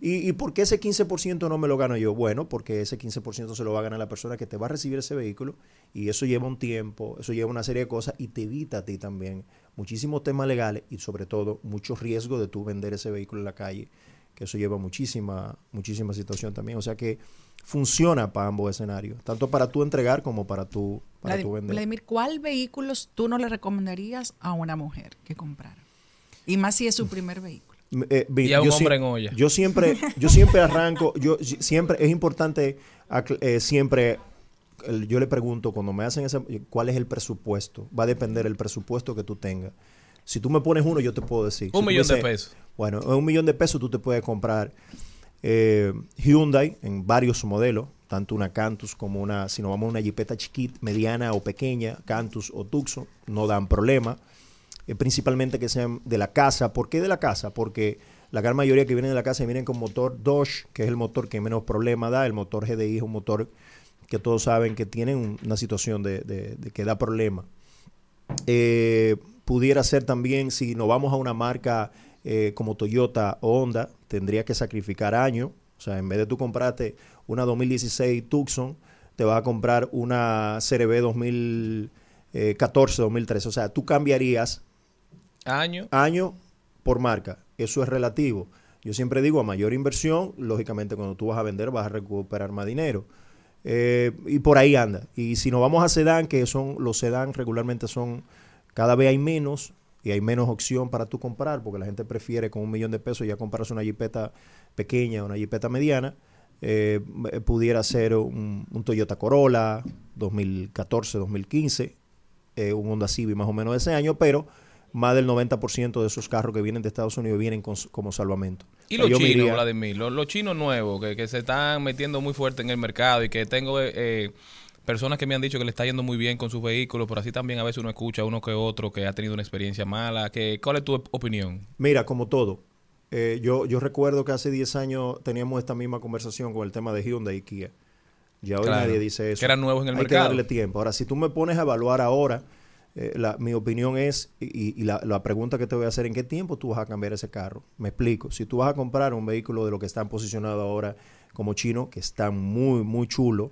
¿Y, y por qué ese 15% no me lo gano yo? Bueno, porque ese 15% se lo va a ganar la persona que te va a recibir ese vehículo y eso lleva un tiempo, eso lleva una serie de cosas y te evita a ti también muchísimos temas legales y sobre todo mucho riesgo de tú vender ese vehículo en la calle, que eso lleva muchísima, muchísima situación también. O sea que funciona para ambos escenarios, tanto para tú entregar como para tú, para Vladi- tú vender. Vladimir, ¿cuál vehículos tú no le recomendarías a una mujer que comprara? Y más si es su primer vehículo. Eh, vi- Y a un yo hombre en olla. Yo siempre, yo siempre arranco, yo si- siempre, es importante, eh, siempre, el- yo le pregunto cuando me hacen ese, ¿cuál es el presupuesto? Va a depender el presupuesto que tú tengas. Si tú me pones uno, yo te puedo decir. Un millón de pesos. Bueno, en un millón de pesos tú te puedes comprar eh, Hyundai en varios modelos, tanto una Cantus como una, si nos vamos a una Jeepeta chiquita, mediana o pequeña, Cantus o Tucson, no dan problema. Eh, principalmente que sean de la casa. ¿Por qué de la casa? Porque la gran mayoría que vienen de la casa vienen con motor Dodge, que es el motor que menos problema da. El motor GDI es un motor que todos saben que tienen un- una situación de que da problema. Eh, pudiera ser también, si nos vamos a una marca eh, como Toyota o Honda, tendría que sacrificar años. O sea, en vez de tú comprarte una 2016 Tucson, te vas a comprar una CRB 2014, 2013. O sea, tú cambiarías Año. año por marca. Eso es relativo. Yo siempre digo, a mayor inversión, lógicamente cuando tú vas a vender vas a recuperar más dinero. Eh, y por ahí anda. Y si nos vamos a sedán, que son los sedán regularmente son, cada vez hay menos y hay menos opción para tú comprar, porque la gente prefiere con un millón de pesos ya comprarse una jipeta pequeña o una jipeta mediana. Eh, eh, pudiera ser un, un Toyota Corolla 2014, 2015, eh, un Honda Civic más o menos de ese año, pero más del 90% de esos carros que vienen de Estados Unidos vienen con- como salvamento. Y los chinos, Vladimir, los, los chinos nuevos que, que se están metiendo muy fuerte en el mercado y que tengo eh, eh, personas que me han dicho que le está yendo muy bien con sus vehículos, pero así también a veces uno escucha a uno que otro que ha tenido una experiencia mala. Que, ¿Cuál es tu op- opinión? Mira, como todo, eh, yo, yo recuerdo que hace 10 años teníamos esta misma conversación con el tema de Hyundai y Kia. Ya hoy Claro, nadie dice eso. que eran nuevos en el Hay mercado. que darle tiempo. Ahora, si tú me pones a evaluar ahora, eh, la- mi opinión es, y, y la, la pregunta que te voy a hacer, ¿en qué tiempo tú vas a cambiar ese carro? Me explico. Si tú vas a comprar un vehículo de lo que están posicionados ahora, como Chino, que están muy, muy chulos.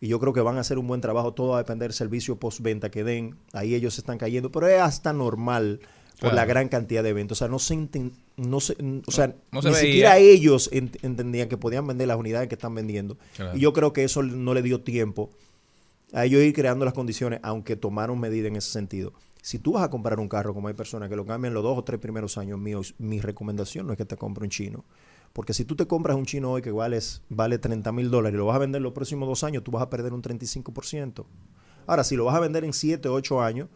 Y yo creo que van a hacer un buen trabajo. Todo va a depender del servicio postventa que den. Ahí ellos se están cayendo. Pero es hasta normal por Claro. la gran cantidad de eventos. O sea, no se, enten- no se, o sea, no se ni veía. siquiera ellos ent- entendían que podían vender las unidades que están vendiendo. Claro. Y yo creo que eso no le dio tiempo a ellos ir creando las condiciones, aunque tomaron medidas en ese sentido. Si tú vas a comprar un carro, como hay personas que lo cambian los dos o tres primeros años míos, mi recomendación no es que te compre un chino. Porque si tú te compras un chino hoy que vale, vale 30 mil dólares y lo vas a vender los próximos dos años, tú vas a perder un 35%. Ahora, si lo vas a vender en 7 o 8 años,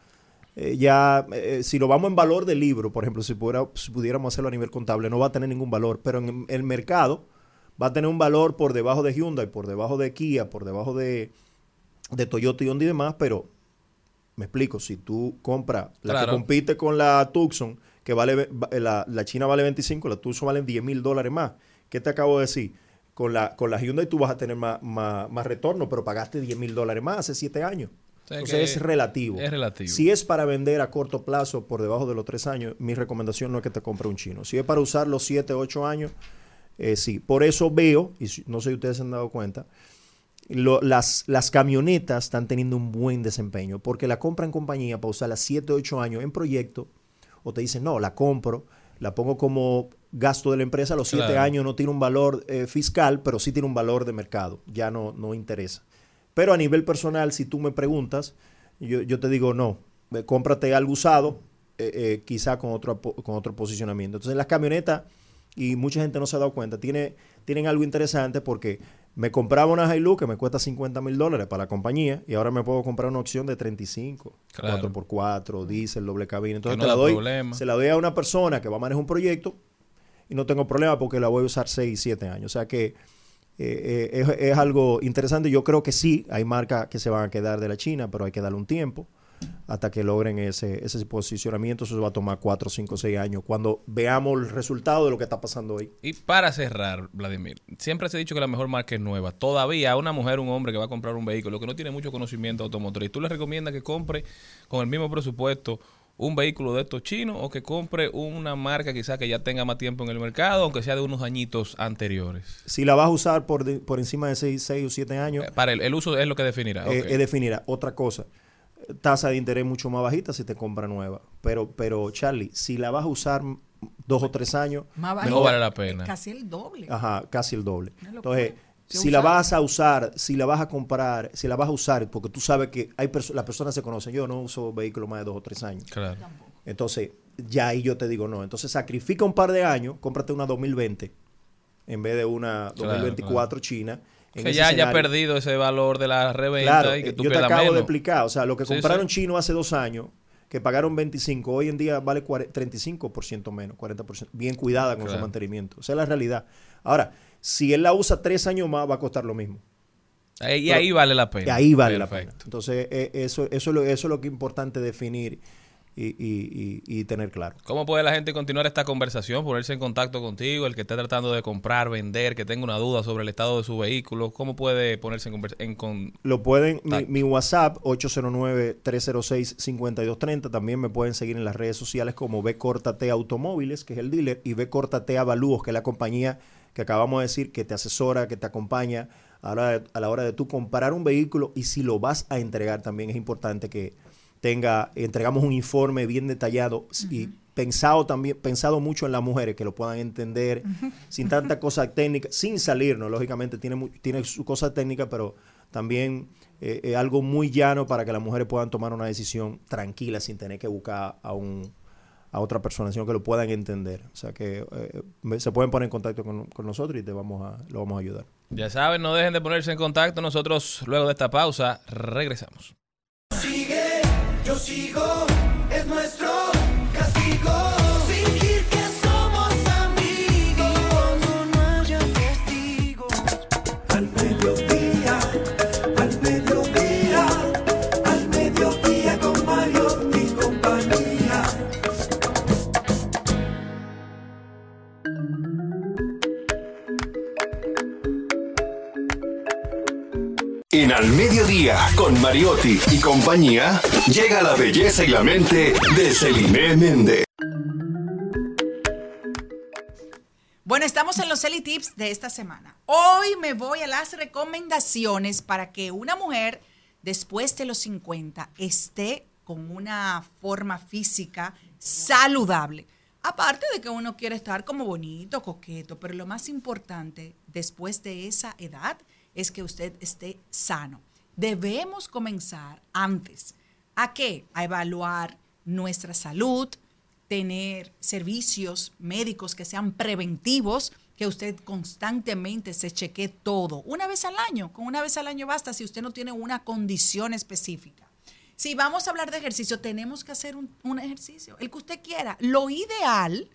eh, ya, eh, si lo vamos en valor del libro, por ejemplo, si, pudiera- si pudiéramos hacerlo a nivel contable, no va a tener ningún valor. Pero en el mercado va a tener un valor por debajo de Hyundai, por debajo de Kia, por debajo de, de Toyota y Honda y demás, pero me explico, si tú compras la Claro. que compite con la Tucson, que vale, la, la China vale 25, la Tucson vale 10 mil dólares más. ¿Qué te acabo de decir? Con la, con la Hyundai tú vas a tener más, más, más retorno, pero pagaste 10 mil dólares más hace 7 años. sea Entonces es relativo. es relativo. Si es para vender a corto plazo por debajo de los 3 años, mi recomendación no es que te compre un chino. Si es para usar los 7, 8 años, eh, sí. Por eso veo, y no sé si ustedes se han dado cuenta, lo- las, las camionetas están teniendo un buen desempeño porque la compra en compañía para usarla 7, 8 años en proyecto, o te dicen, no, la compro, la pongo como gasto de la empresa, a los 7 Claro. años no tiene un valor eh, fiscal, pero sí tiene un valor de mercado, ya no, no interesa. Pero a nivel personal, si tú me preguntas, yo, yo te digo, no, cómprate algo usado, eh, eh, quizá con otro, con otro posicionamiento. Entonces las camionetas, y mucha gente no se ha dado cuenta, tiene, tienen algo interesante porque me compraba una Hilux que me cuesta 50 mil dólares para la compañía y ahora me puedo comprar una opción de 35, Claro. 4x4, diésel, doble cabina. Entonces no te la doy, problema. se la doy a una persona que va a manejar un proyecto y no tengo problema porque la voy a usar 6, 7 años. O sea que eh, eh, es, es algo interesante. Yo creo que sí, hay marcas que se van a quedar de la China, pero hay que darle un tiempo hasta que logren ese, ese posicionamiento. Eso va a tomar 4, 5, 6 años cuando veamos el resultado de lo que está pasando hoy. Y para cerrar, Vladimir, siempre se ha dicho que la mejor marca es nueva. Todavía una mujer, un hombre que va a comprar un vehículo que no tiene mucho conocimiento automotriz, ¿tú le recomiendas que compre con el mismo presupuesto un vehículo de estos chinos o que compre una marca quizás que ya tenga más tiempo en el mercado, aunque sea de unos añitos anteriores? Si la vas a usar por, de- por encima de 6, 6 o 7 años, Para el, el uso es lo que definirá. eh, eh, definirá otra cosa. Tasa de interés mucho más bajita si te compra nueva. Pero, pero Charlie, si la vas a usar dos o tres años, Más mejor- No vale la pena. Casi el doble. Ajá, casi el doble. Entonces, si la vas a usar, si la vas a comprar, si la vas a usar, porque tú sabes que hay perso- las personas se conocen, yo no uso vehículos más de dos o tres años. Claro. Entonces, ya ahí yo te digo no. Entonces, sacrifica un par de años, cómprate una 2020 en vez de una Claro, 2024 China. En Que ya haya perdido ese valor de la reventa Claro, y que eh, tú yo te acabo de explicar. O sea, lo que compraron sí. chino hace dos años, que pagaron 25, hoy en día vale cuare- 35% menos, 40%. Bien cuidada con su mantenimiento. Esa es la realidad. Ahora, si él la usa tres años más, va a costar lo mismo. Ahí- y ahí vale la pena. Y ahí vale la pena. Entonces, eh, eso, eso, es lo, eso es lo que es importante definir y, y- y- y tener claro. ¿Cómo puede la gente continuar esta conversación, ponerse en contacto contigo, el que esté tratando de comprar, vender, que tenga una duda sobre el estado de su vehículo? ¿Cómo puede ponerse en, en con Lo pueden, mi, mi WhatsApp 809-306-5230. También me pueden seguir en las redes sociales como B Corta T Automóviles, que es el dealer, y B Corta T Avalúos, que es la compañía que acabamos de decir que te asesora, que te acompaña a la, a la hora de tú comprar un vehículo y si lo vas a entregar también es importante que tenga, entregamos un informe bien detallado y pensado también, pensado mucho en las mujeres que lo puedan entender sin tanta cosa técnica, sin salirnos, lógicamente tiene, tiene su cosa técnica, pero también eh, es algo muy llano para que las mujeres puedan tomar una decisión tranquila sin tener que buscar a un a otra persona, sino que lo puedan entender. O sea que eh, se pueden poner en contacto con, con nosotros y te vamos a, lo vamos a ayudar. Ya saben, no dejen de ponerse en contacto. Nosotros, luego de esta pausa, regresamos. Sigue, yo sigo, es nuestro En Al Mediodía, con Mariotti y compañía, llega la belleza y la mente de Celine Méndez. Bueno, estamos en los Eli Tips de esta semana. Hoy me voy a las recomendaciones para que una mujer después de los 50 esté con una forma física saludable. Aparte de que uno quiere estar como bonito, coqueto, pero lo más importante después de esa edad es que usted esté sano. Debemos comenzar antes. ¿A qué? A evaluar nuestra salud, tener servicios médicos que sean preventivos, que usted constantemente se chequee todo, una vez al año, con una vez al año basta si usted no tiene una condición específica. Si vamos a hablar de ejercicio, tenemos que hacer un, un ejercicio, el que usted quiera. Lo ideal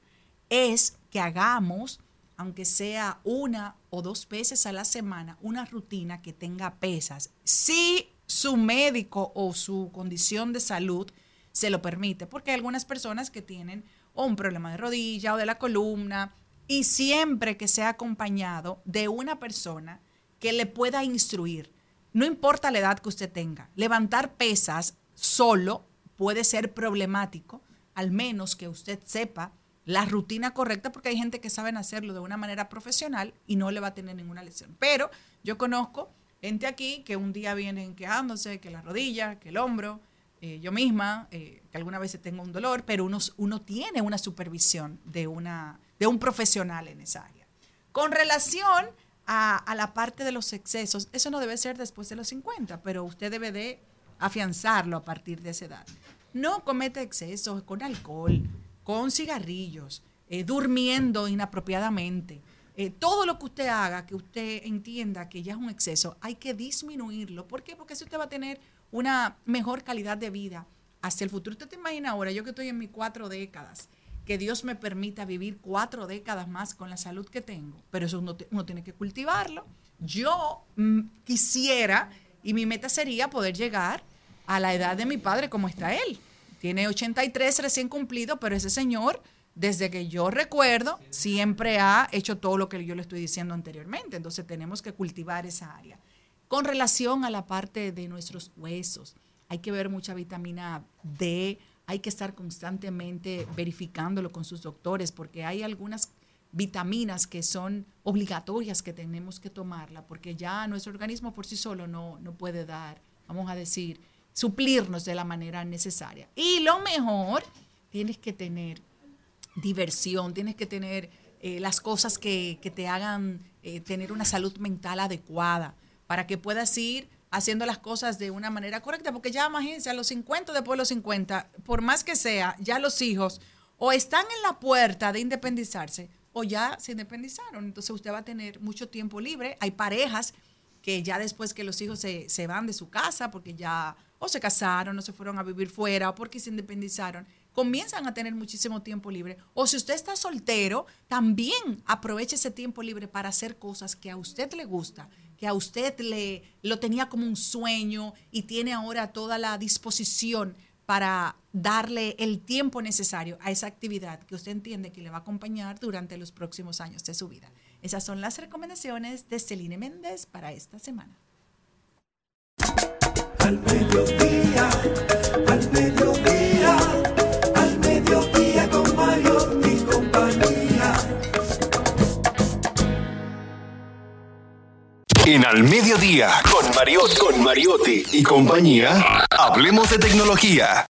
es que hagamos, aunque sea una o dos veces a la semana, una rutina que tenga pesas. Si su médico o su condición de salud se lo permite, porque hay algunas personas que tienen un problema de rodilla o de la columna, y siempre que sea acompañado de una persona que le pueda instruir. No importa la edad que usted tenga, levantar pesas solo puede ser problemático, al menos que usted sepa la rutina correcta, porque hay gente que sabe hacerlo de una manera profesional y no le va a tener ninguna lesión. Pero yo conozco gente aquí que un día vienen quejándose que la rodilla, que el hombro, eh, yo misma, eh, que alguna veces tengo un dolor, pero uno, uno tiene una supervisión de, una, de un profesional en esa área. Con relación a, a la parte de los excesos, eso no debe ser después de los 50, pero usted debe de afianzarlo a partir de esa edad. No comete excesos con alcohol, con cigarrillos, eh, durmiendo inapropiadamente. Eh, todo lo que usted haga, que usted entienda que ya es un exceso, hay que disminuirlo. ¿Por qué? Porque así usted va a tener una mejor calidad de vida hacia el futuro. Usted te imagina ahora, yo que estoy en mis cuatro décadas, que Dios me permita vivir cuatro décadas más con la salud que tengo, pero eso uno, uno tiene que cultivarlo. Yo mm, quisiera, y mi meta sería poder llegar a la edad de mi padre como está él. Tiene 83 recién cumplido, pero ese señor, desde que yo recuerdo, siempre ha hecho todo lo que yo le estoy diciendo anteriormente. Entonces tenemos que cultivar esa área. Con relación a la parte de nuestros huesos, hay que ver mucha vitamina D, hay que estar constantemente verificándolo con sus doctores, porque hay algunas vitaminas que son obligatorias que tenemos que tomarla, porque ya nuestro organismo por sí solo no, no puede dar, vamos a decir, suplirnos de la manera necesaria. Y lo mejor, tienes que tener diversión, tienes que tener eh, las cosas que, que te hagan eh, tener una salud mental adecuada para que puedas ir haciendo las cosas de una manera correcta, porque ya imagínense, a los 50, después de los 50, por más que sea, ya los hijos o están en la puerta de independizarse o ya se independizaron, entonces usted va a tener mucho tiempo libre. Hay parejas que ya después que los hijos se, se van de su casa, porque ya o se casaron o se fueron a vivir fuera o porque se independizaron, comienzan a tener muchísimo tiempo libre. O si usted está soltero, también aproveche ese tiempo libre para hacer cosas que a usted le gusta, que a usted le lo tenía como un sueño y tiene ahora toda la disposición para darle el tiempo necesario a esa actividad que usted entiende que le va a acompañar durante los próximos años de su vida. Esas son las recomendaciones de Celine Méndez para esta semana. Al mediodía, al mediodía, al mediodía con Mario y compañía. En Al Mediodía, con Mariotti, con Mariotti y compañía, hablemos de tecnología.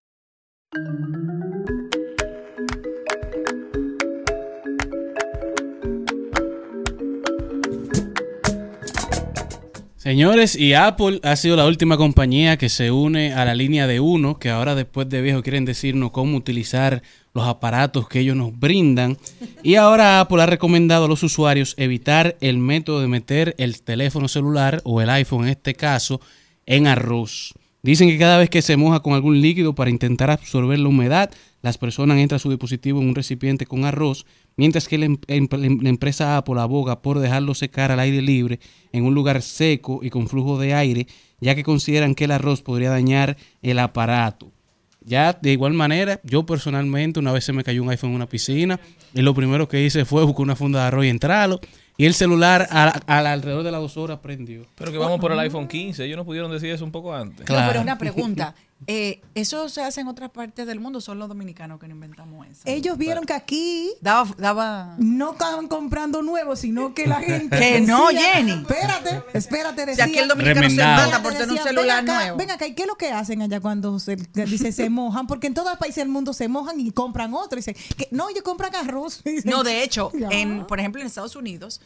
Señores, y Apple ha sido la última compañía que se une a la línea de uno, que ahora después de viejo quieren decirnos cómo utilizar los aparatos que ellos nos brindan. Y ahora Apple ha recomendado a los usuarios evitar el método de meter el teléfono celular o el iPhone en este caso en arroz. Dicen que cada vez que se moja con algún líquido para intentar absorber la humedad, las personas entran su dispositivo en un recipiente con arroz, mientras que la, em- em- la empresa Apple aboga por dejarlo secar al aire libre en un lugar seco y con flujo de aire, ya que consideran que el arroz podría dañar el aparato. Ya de igual manera, yo personalmente una vez se me cayó un iPhone en una piscina y lo primero que hice fue buscar una funda de arroz y entrarlo. Y el celular alrededor de las dos horas prendió. Pero que vamos por el iPhone 15. Ellos no pudieron decir eso un poco antes. No, pero una pregunta. Eh, eso se hace en otras partes del mundo, son los dominicanos que no inventamos eso. Ellos vieron que aquí Daba, daba no estaban comprando nuevos, sino que la gente. Que no, Jenny. Espérate, espérate. Si Decía, aquí el dominicano Remendado. se mata por tener un celular ven acá, nuevo. Ven acá, ¿y qué es lo que hacen allá cuando se, dice, se mojan? Porque en todos los países del mundo se mojan y compran otro. Dicen, que, no, ellos compran arroz. Dicen, No, de hecho, en, por ejemplo, en Estados Unidos,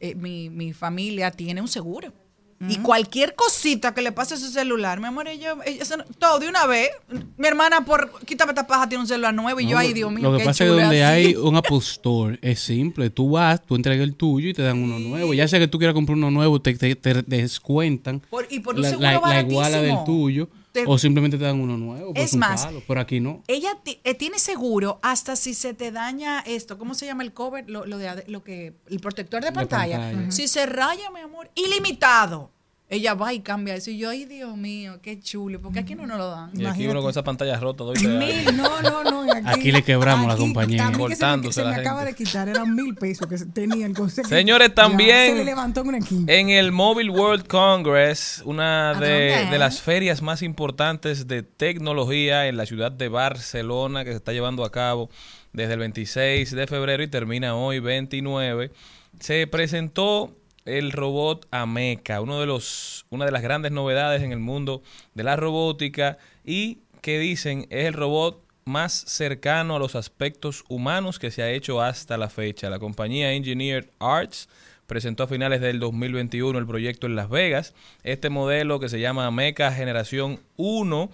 eh, mi, mi familia tiene un seguro. Y cualquier cosita que le pase a su celular, mi amor, eso no- todo de una vez. Mi hermana, por quítame esta paja, tiene un celular nuevo y yo, No, ay, Dios mío. Lo que qué pasa es que donde así. hay un Apple Store es simple. Tú vas, tú entregas el tuyo y te dan uno nuevo. Ya sea que tú quieras comprar uno nuevo, te, te- te descuentan Por- y por un la, seguro la- la iguala del tuyo. Te- O simplemente te dan uno nuevo. pues Es un más, palo, Pero aquí no. Ella eh, tiene seguro hasta si se te daña esto, ¿cómo se llama el cover? Lo, lo de lo que el protector de La pantalla. Si se raya, mi amor, ilimitado. Ella va y cambia eso y yo, ay, Dios mío, qué chulo, porque aquí no nos lo dan. Y aquí uno con esa pantalla rota. doy Mil, no, no, no. Aquí le quebramos la compañía. que se me- Cortándose se me, la acaba de quitar, eran mil pesos que tenía el consejo. Señores, Ya, también- se le levantó en una. En el Mobile World Congress, una de las ferias más importantes de tecnología en la ciudad de Barcelona, que se está llevando a cabo desde el 26 de febrero y termina hoy 29, se presentó el robot Ameca, uno de los, una de las grandes novedades en el mundo de la robótica y que dicen es el robot más cercano a los aspectos humanos que se ha hecho hasta la fecha. La compañía Engineered Arts presentó a finales del 2021 el proyecto en Las Vegas. Este modelo que se llama Meca Generación 1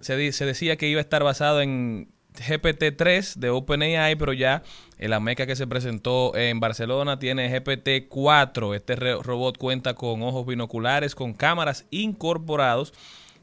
se, se decía que iba a estar basado en GPT-3 de OpenAI, pero ya el Meca que se presentó en Barcelona tiene GPT-4. Este robot cuenta con ojos binoculares, con cámaras incorporados,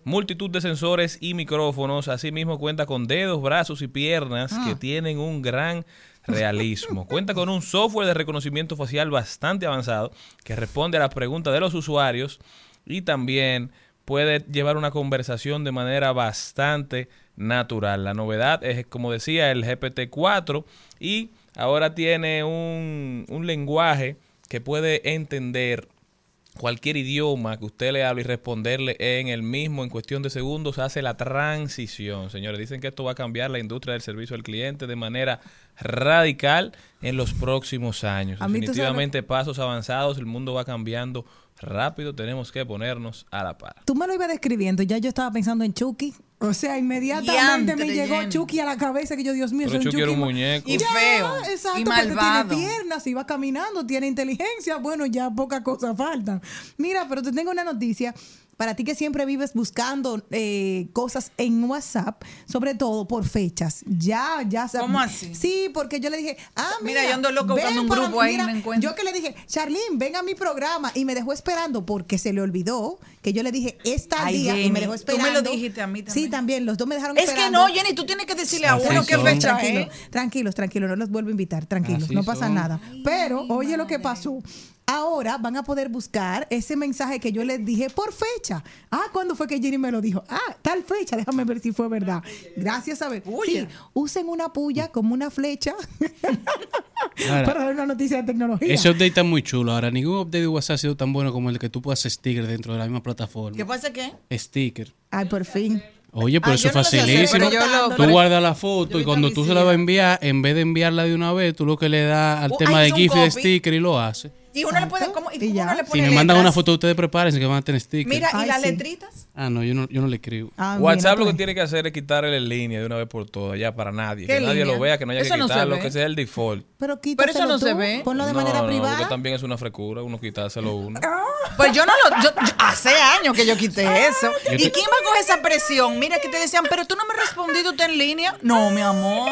multitud de sensores y micrófonos. Asimismo cuenta con dedos, brazos y piernas que tienen un gran realismo. Cuenta con un software de reconocimiento facial bastante avanzado que responde a las preguntas de los usuarios y también puede llevar una conversación de manera bastante natural. La novedad es, como decía, el GPT-4 y ahora tiene un, un lenguaje que puede entender cualquier idioma que usted le hable y responderle en el mismo en cuestión de segundos hace la transición, señores. Dicen que esto va a cambiar la industria del servicio al cliente de manera radical en los próximos años. A Definitivamente pasos avanzados, el mundo va cambiando rápido, tenemos que ponernos a la par. Tú me lo ibas describiendo, ya yo estaba pensando en Chucky. O sea, inmediatamente me llegó. Chucky a la cabeza que yo, Dios mío, Pero soy un Chucky era un muñeco. Y Ya, feo, exacto, y porque malvado. tiene piernas, y va caminando, tiene inteligencia, bueno, ya poca cosa faltan. Mira, pero te tengo una noticia para ti que siempre vives buscando eh, cosas en WhatsApp, sobre todo por fechas. Ya, ya sabes. ¿Cómo así? Sí, porque yo le dije, ah, mira, Mira, yo ando loco buscando un para- grupo ahí, mira, no encuentro. Yo que le dije, Charlene, ven a mi programa y me dejó esperando porque se le olvidó que yo le dije esta Ay, día y me dejó tú esperando. me lo dijiste a mí también. Sí, también, los dos me dejaron Es que esperando. no, Jenny, tú tienes que decirle a uno qué fecha Tranquilo, es. tranquilos, tranquilos, no los vuelvo a invitar, tranquilos, Así no pasa son. nada. Pero, oye lo que pasó. Ahora van a poder buscar ese mensaje que yo les dije por fecha. Ah, ¿cuándo fue que Jenny me lo dijo? Ah, tal fecha, déjame ver si fue verdad. Gracias a ver. Sí, usen una puya como una flecha Ahora, para dar una noticia de tecnología. Ese update está muy chulo. Ahora, ningún update de WhatsApp ha sido tan bueno como el que tú puedas sticker dentro de la misma plataforma. ¿Qué pasa qué? Sticker. Ay, por fin. Oye, pero Ah, eso es no hacer, facilísimo. pero lo- tú guardas la foto y cuando tú se la vas a enviar, en vez de enviarla de una vez, tú lo que le das al Uh, tema de GIF y de sticker y lo haces. Y uno le puede, ¿cómo? Y uno le Si pone me mandan letras. una foto, ustedes prepárense que van a tener sticker. Mira, ¿y Ay, las sí. letritas? Ah, no, yo no, yo no le escribo. Ah, WhatsApp mira, lo que tú. tiene que hacer es quitarle en línea de una vez por todas, ya para nadie. ¿Qué Que nadie lo vea, que no haya Eso que no quitarlo, ve. que sea el default. Pero Pero eso no se ve. Ponlo de no, manera no, privada. porque también es una frecura, uno quitárselo uno. Pues yo no lo. yo- yo- hace años que yo quité eso. Yo ¿Y te- quién va a coger esa presión? Mira que te decían, pero tú no me has respondido, ¿tú en línea? No, mi amor.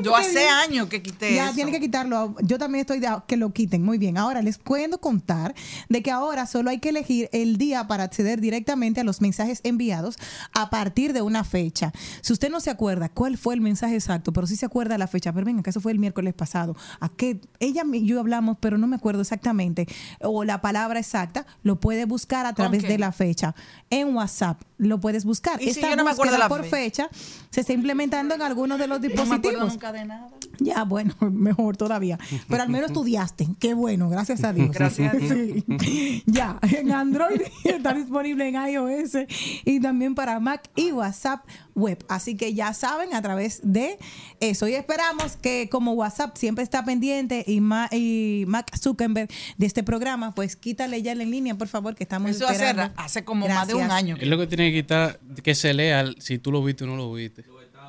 Yo hace años que quité Ya, eso. tiene que quitarlo. Yo también estoy de que lo quiten. Muy bien. Ahora les puedo contar de que ahora solo hay que elegir el día para acceder directamente a los mensajes enviados a partir de una fecha. Si usted no se acuerda cuál fue el mensaje exacto, pero sí se acuerda la fecha, pero venga, que eso fue el miércoles pasado. A que ella y yo hablamos, pero no me acuerdo exactamente, o la palabra exacta, lo puede buscar a través de la fecha en WhatsApp. Lo puedes buscar. ¿Y si Esta yo no me acuerdo la por fecha se está implementando en algunos de los No me acuerdo dispositivos. nunca de nada. Ya, bueno, mejor todavía. Pero al menos estudiaste. Qué bueno, gracias a Dios. Gracias a Dios. Sí. Ya, en Android está disponible en iOS y también para Mac y WhatsApp web. Así que ya saben, a través de eso. Y esperamos que como WhatsApp siempre está pendiente y, Ma- y Mac Zuckerberg de este programa, pues quítale ya en línea, por favor, que estamos Eso hace, esperando. hace como más de un año. Es lo que tiene que quitar, que se lea si tú lo viste o no lo viste.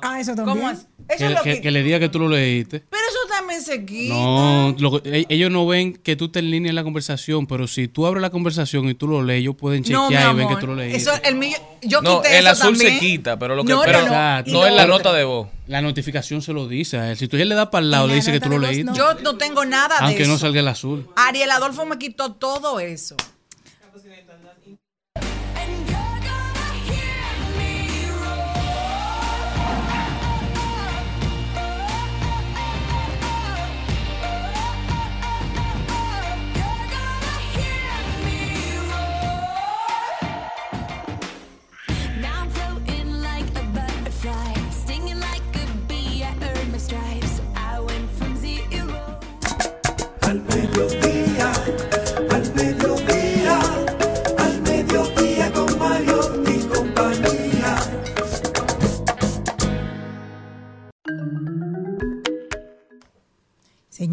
Ah, eso también. ¿Cómo es? Eso Que, es lo que- que... que le diga que tú lo leíste. Pero eso también se quita. No, lo e- ellos no ven que tú estás en línea en la conversación, pero si tú abres la conversación y tú lo lees, ellos pueden No, chequear y ven que tú lo leíste. Eso, el mío, yo No, quité el eso azul se quita, pero lo que- No, pero no, no. En la nota de voz. La notificación se lo dice a él. Si tú ya le das para el lado, le dice que tú lo leíste. no. Yo no tengo nada de Aunque eso. no salga el azul. Ariel Adolfo me quitó todo eso.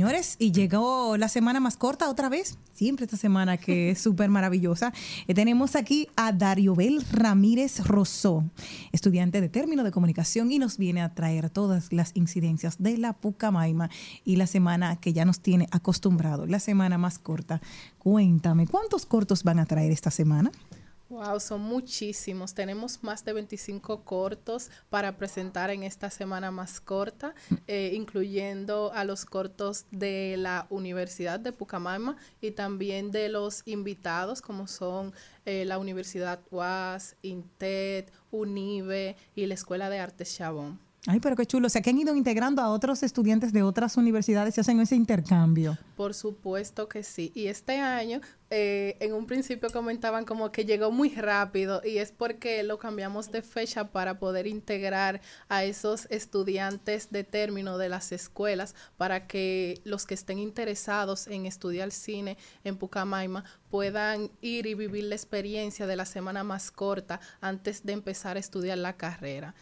Señores, y llegó la semana más corta otra vez. Siempre esta semana que es súper maravillosa. Eh, tenemos aquí a Dariobel Ramírez Rosó, estudiante de término de comunicación, y nos viene a traer todas las incidencias de la Pucamaima y la semana que ya nos tiene acostumbrado, la semana más corta. Cuéntame, ¿cuántos cortos van a traer esta semana? Wow, son muchísimos. Tenemos más de 25 cortos para presentar en esta semana más corta, eh, incluyendo a los cortos de la Universidad de Pucamaima y también de los invitados, como son eh, la Universidad UAS, INTED, UNIBE y la Escuela de Artes Chabón. Ay, pero qué chulo. O sea, que han ido integrando a otros estudiantes de otras universidades y hacen ese intercambio. Por supuesto que sí. Y este año, eh, en un principio comentaban como que llegó muy rápido y es porque lo cambiamos de fecha para poder integrar a esos estudiantes de término de las escuelas para que los que estén interesados en estudiar cine en Pucamaima puedan ir y vivir la experiencia de la semana más corta antes de empezar a estudiar la carrera.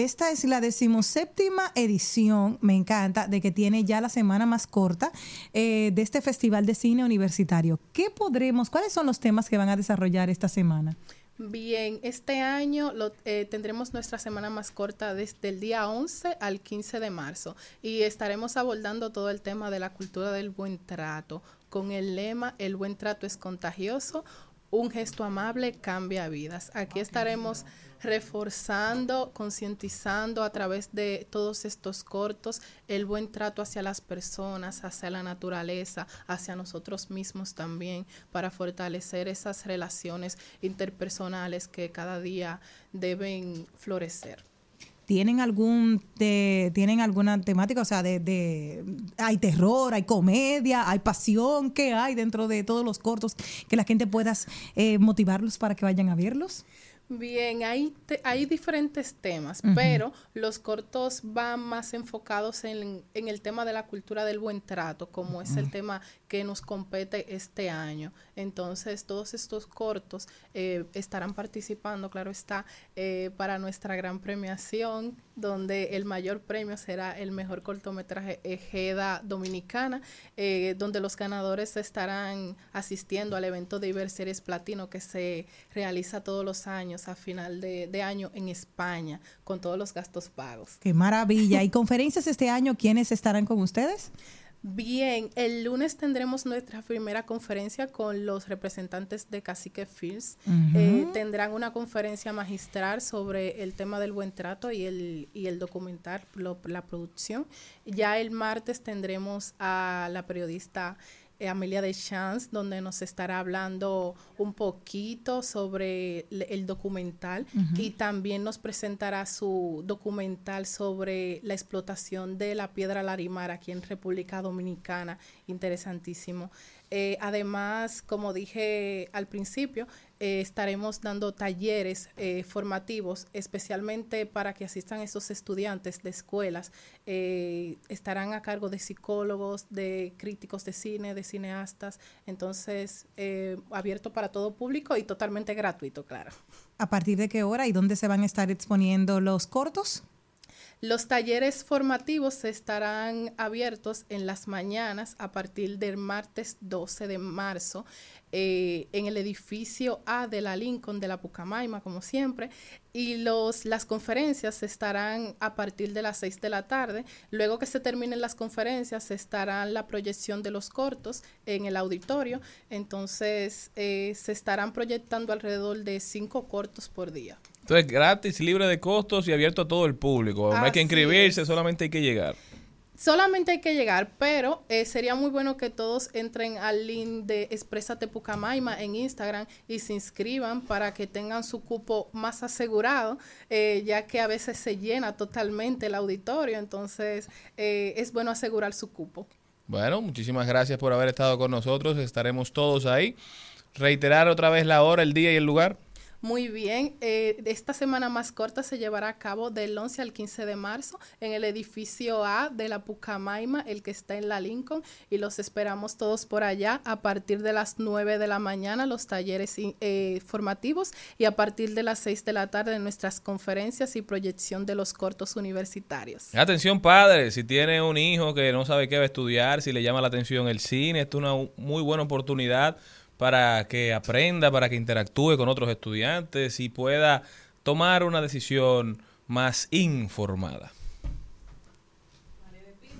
Esta es la decimoséptima edición, me encanta, de que tiene ya la semana más corta eh, de este Festival de Cine Universitario. ¿Qué podremos, cuáles son los temas que van a desarrollar esta semana? Bien, este año lo, eh, tendremos nuestra semana más corta desde el día 11 al 15 de marzo y estaremos abordando todo el tema de la cultura del buen trato con el lema El buen trato es contagioso, un gesto amable cambia vidas. Aquí estaremos reforzando, concientizando a través de todos estos cortos el buen trato hacia las personas, hacia la naturaleza, hacia nosotros mismos también, para fortalecer esas relaciones interpersonales que cada día deben florecer. ¿Tienen algún tienen alguna temática? O sea, de, de- hay terror, hay comedia, hay pasión, ¿qué hay dentro de todos los cortos que la gente pueda eh, motivarlos para que vayan a verlos? Bien, hay, te- hay diferentes temas, pero los cortos van más enfocados en, en el tema de la cultura del buen trato, como es el tema que nos compete este año. Entonces, todos estos cortos eh, estarán participando, claro está, eh, para nuestra gran premiación, donde el mayor premio será el mejor cortometraje Ejeda Dominicana, eh, donde los ganadores estarán asistiendo al evento de Iberseries Platino que se realiza todos los años a final de, de año en España, con todos los gastos pagos. ¡Qué maravilla! ¿Y conferencias este año? ¿Quiénes estarán con ustedes? Bien, el lunes tendremos nuestra primera conferencia con los representantes de Cacique Films. Ujú. Eh, tendrán una conferencia magistral sobre el tema del buen trato y el, y el documental, lo- la producción. Ya el martes tendremos a la periodista Amelia de Chance, donde nos estará hablando un poquito sobre el, el documental y también nos presentará su documental sobre la explotación de la piedra larimar aquí en República Dominicana. Interesantísimo. Eh, además, como dije al principio, eh, estaremos dando talleres eh, formativos, especialmente para que asistan esos estudiantes de escuelas. Eh, estarán a cargo de psicólogos, de críticos de cine, de cineastas. Entonces, eh, abierto para todo público y totalmente gratuito, claro. ¿A partir de qué hora y dónde se van a estar exponiendo los cortos? Los talleres formativos estarán abiertos en las mañanas a partir del martes 12 de marzo eh, en el edificio A de la Lincoln de la Pucamaima, como siempre, y los, las conferencias estarán a partir de las 6 de la tarde. Luego que se terminen las conferencias, estará la proyección de los cortos en el auditorio. Entonces, eh, se estarán proyectando alrededor de cinco cortos por día. Entonces, gratis, libre de costos y abierto a todo el público. No hay que inscribirse, es. solamente hay que llegar. Solamente hay que llegar, pero eh, sería muy bueno que todos entren al link de Exprésate Pucamaima en Instagram y se inscriban para que tengan su cupo más asegurado, eh, ya que a veces se llena totalmente el auditorio, entonces eh, es bueno asegurar su cupo. Bueno, muchísimas gracias por haber estado con nosotros. Estaremos todos ahí. Reiterar otra vez la hora, el día y el lugar. Muy bien, eh, esta semana más corta se llevará a cabo del 11 al 15 de marzo en el edificio A de la Pucamaima, el que está en la Lincoln, y los esperamos todos por allá a partir de las 9 de la mañana, los talleres eh, formativos, y a partir de las 6 de la tarde nuestras conferencias y proyección de los cortos universitarios. Atención padre, si tiene un hijo que no sabe qué va a estudiar, si le llama la atención el cine, es una muy buena oportunidad para que aprenda, para que interactúe con otros estudiantes y pueda tomar una decisión más informada.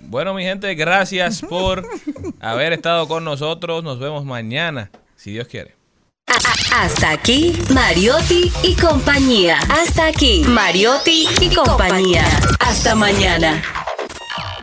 Bueno, mi gente, gracias por haber estado con nosotros. Nos vemos mañana, si Dios quiere. Hasta aquí, Mariotti y compañía. Hasta aquí, Mariotti y compañía. Hasta mañana.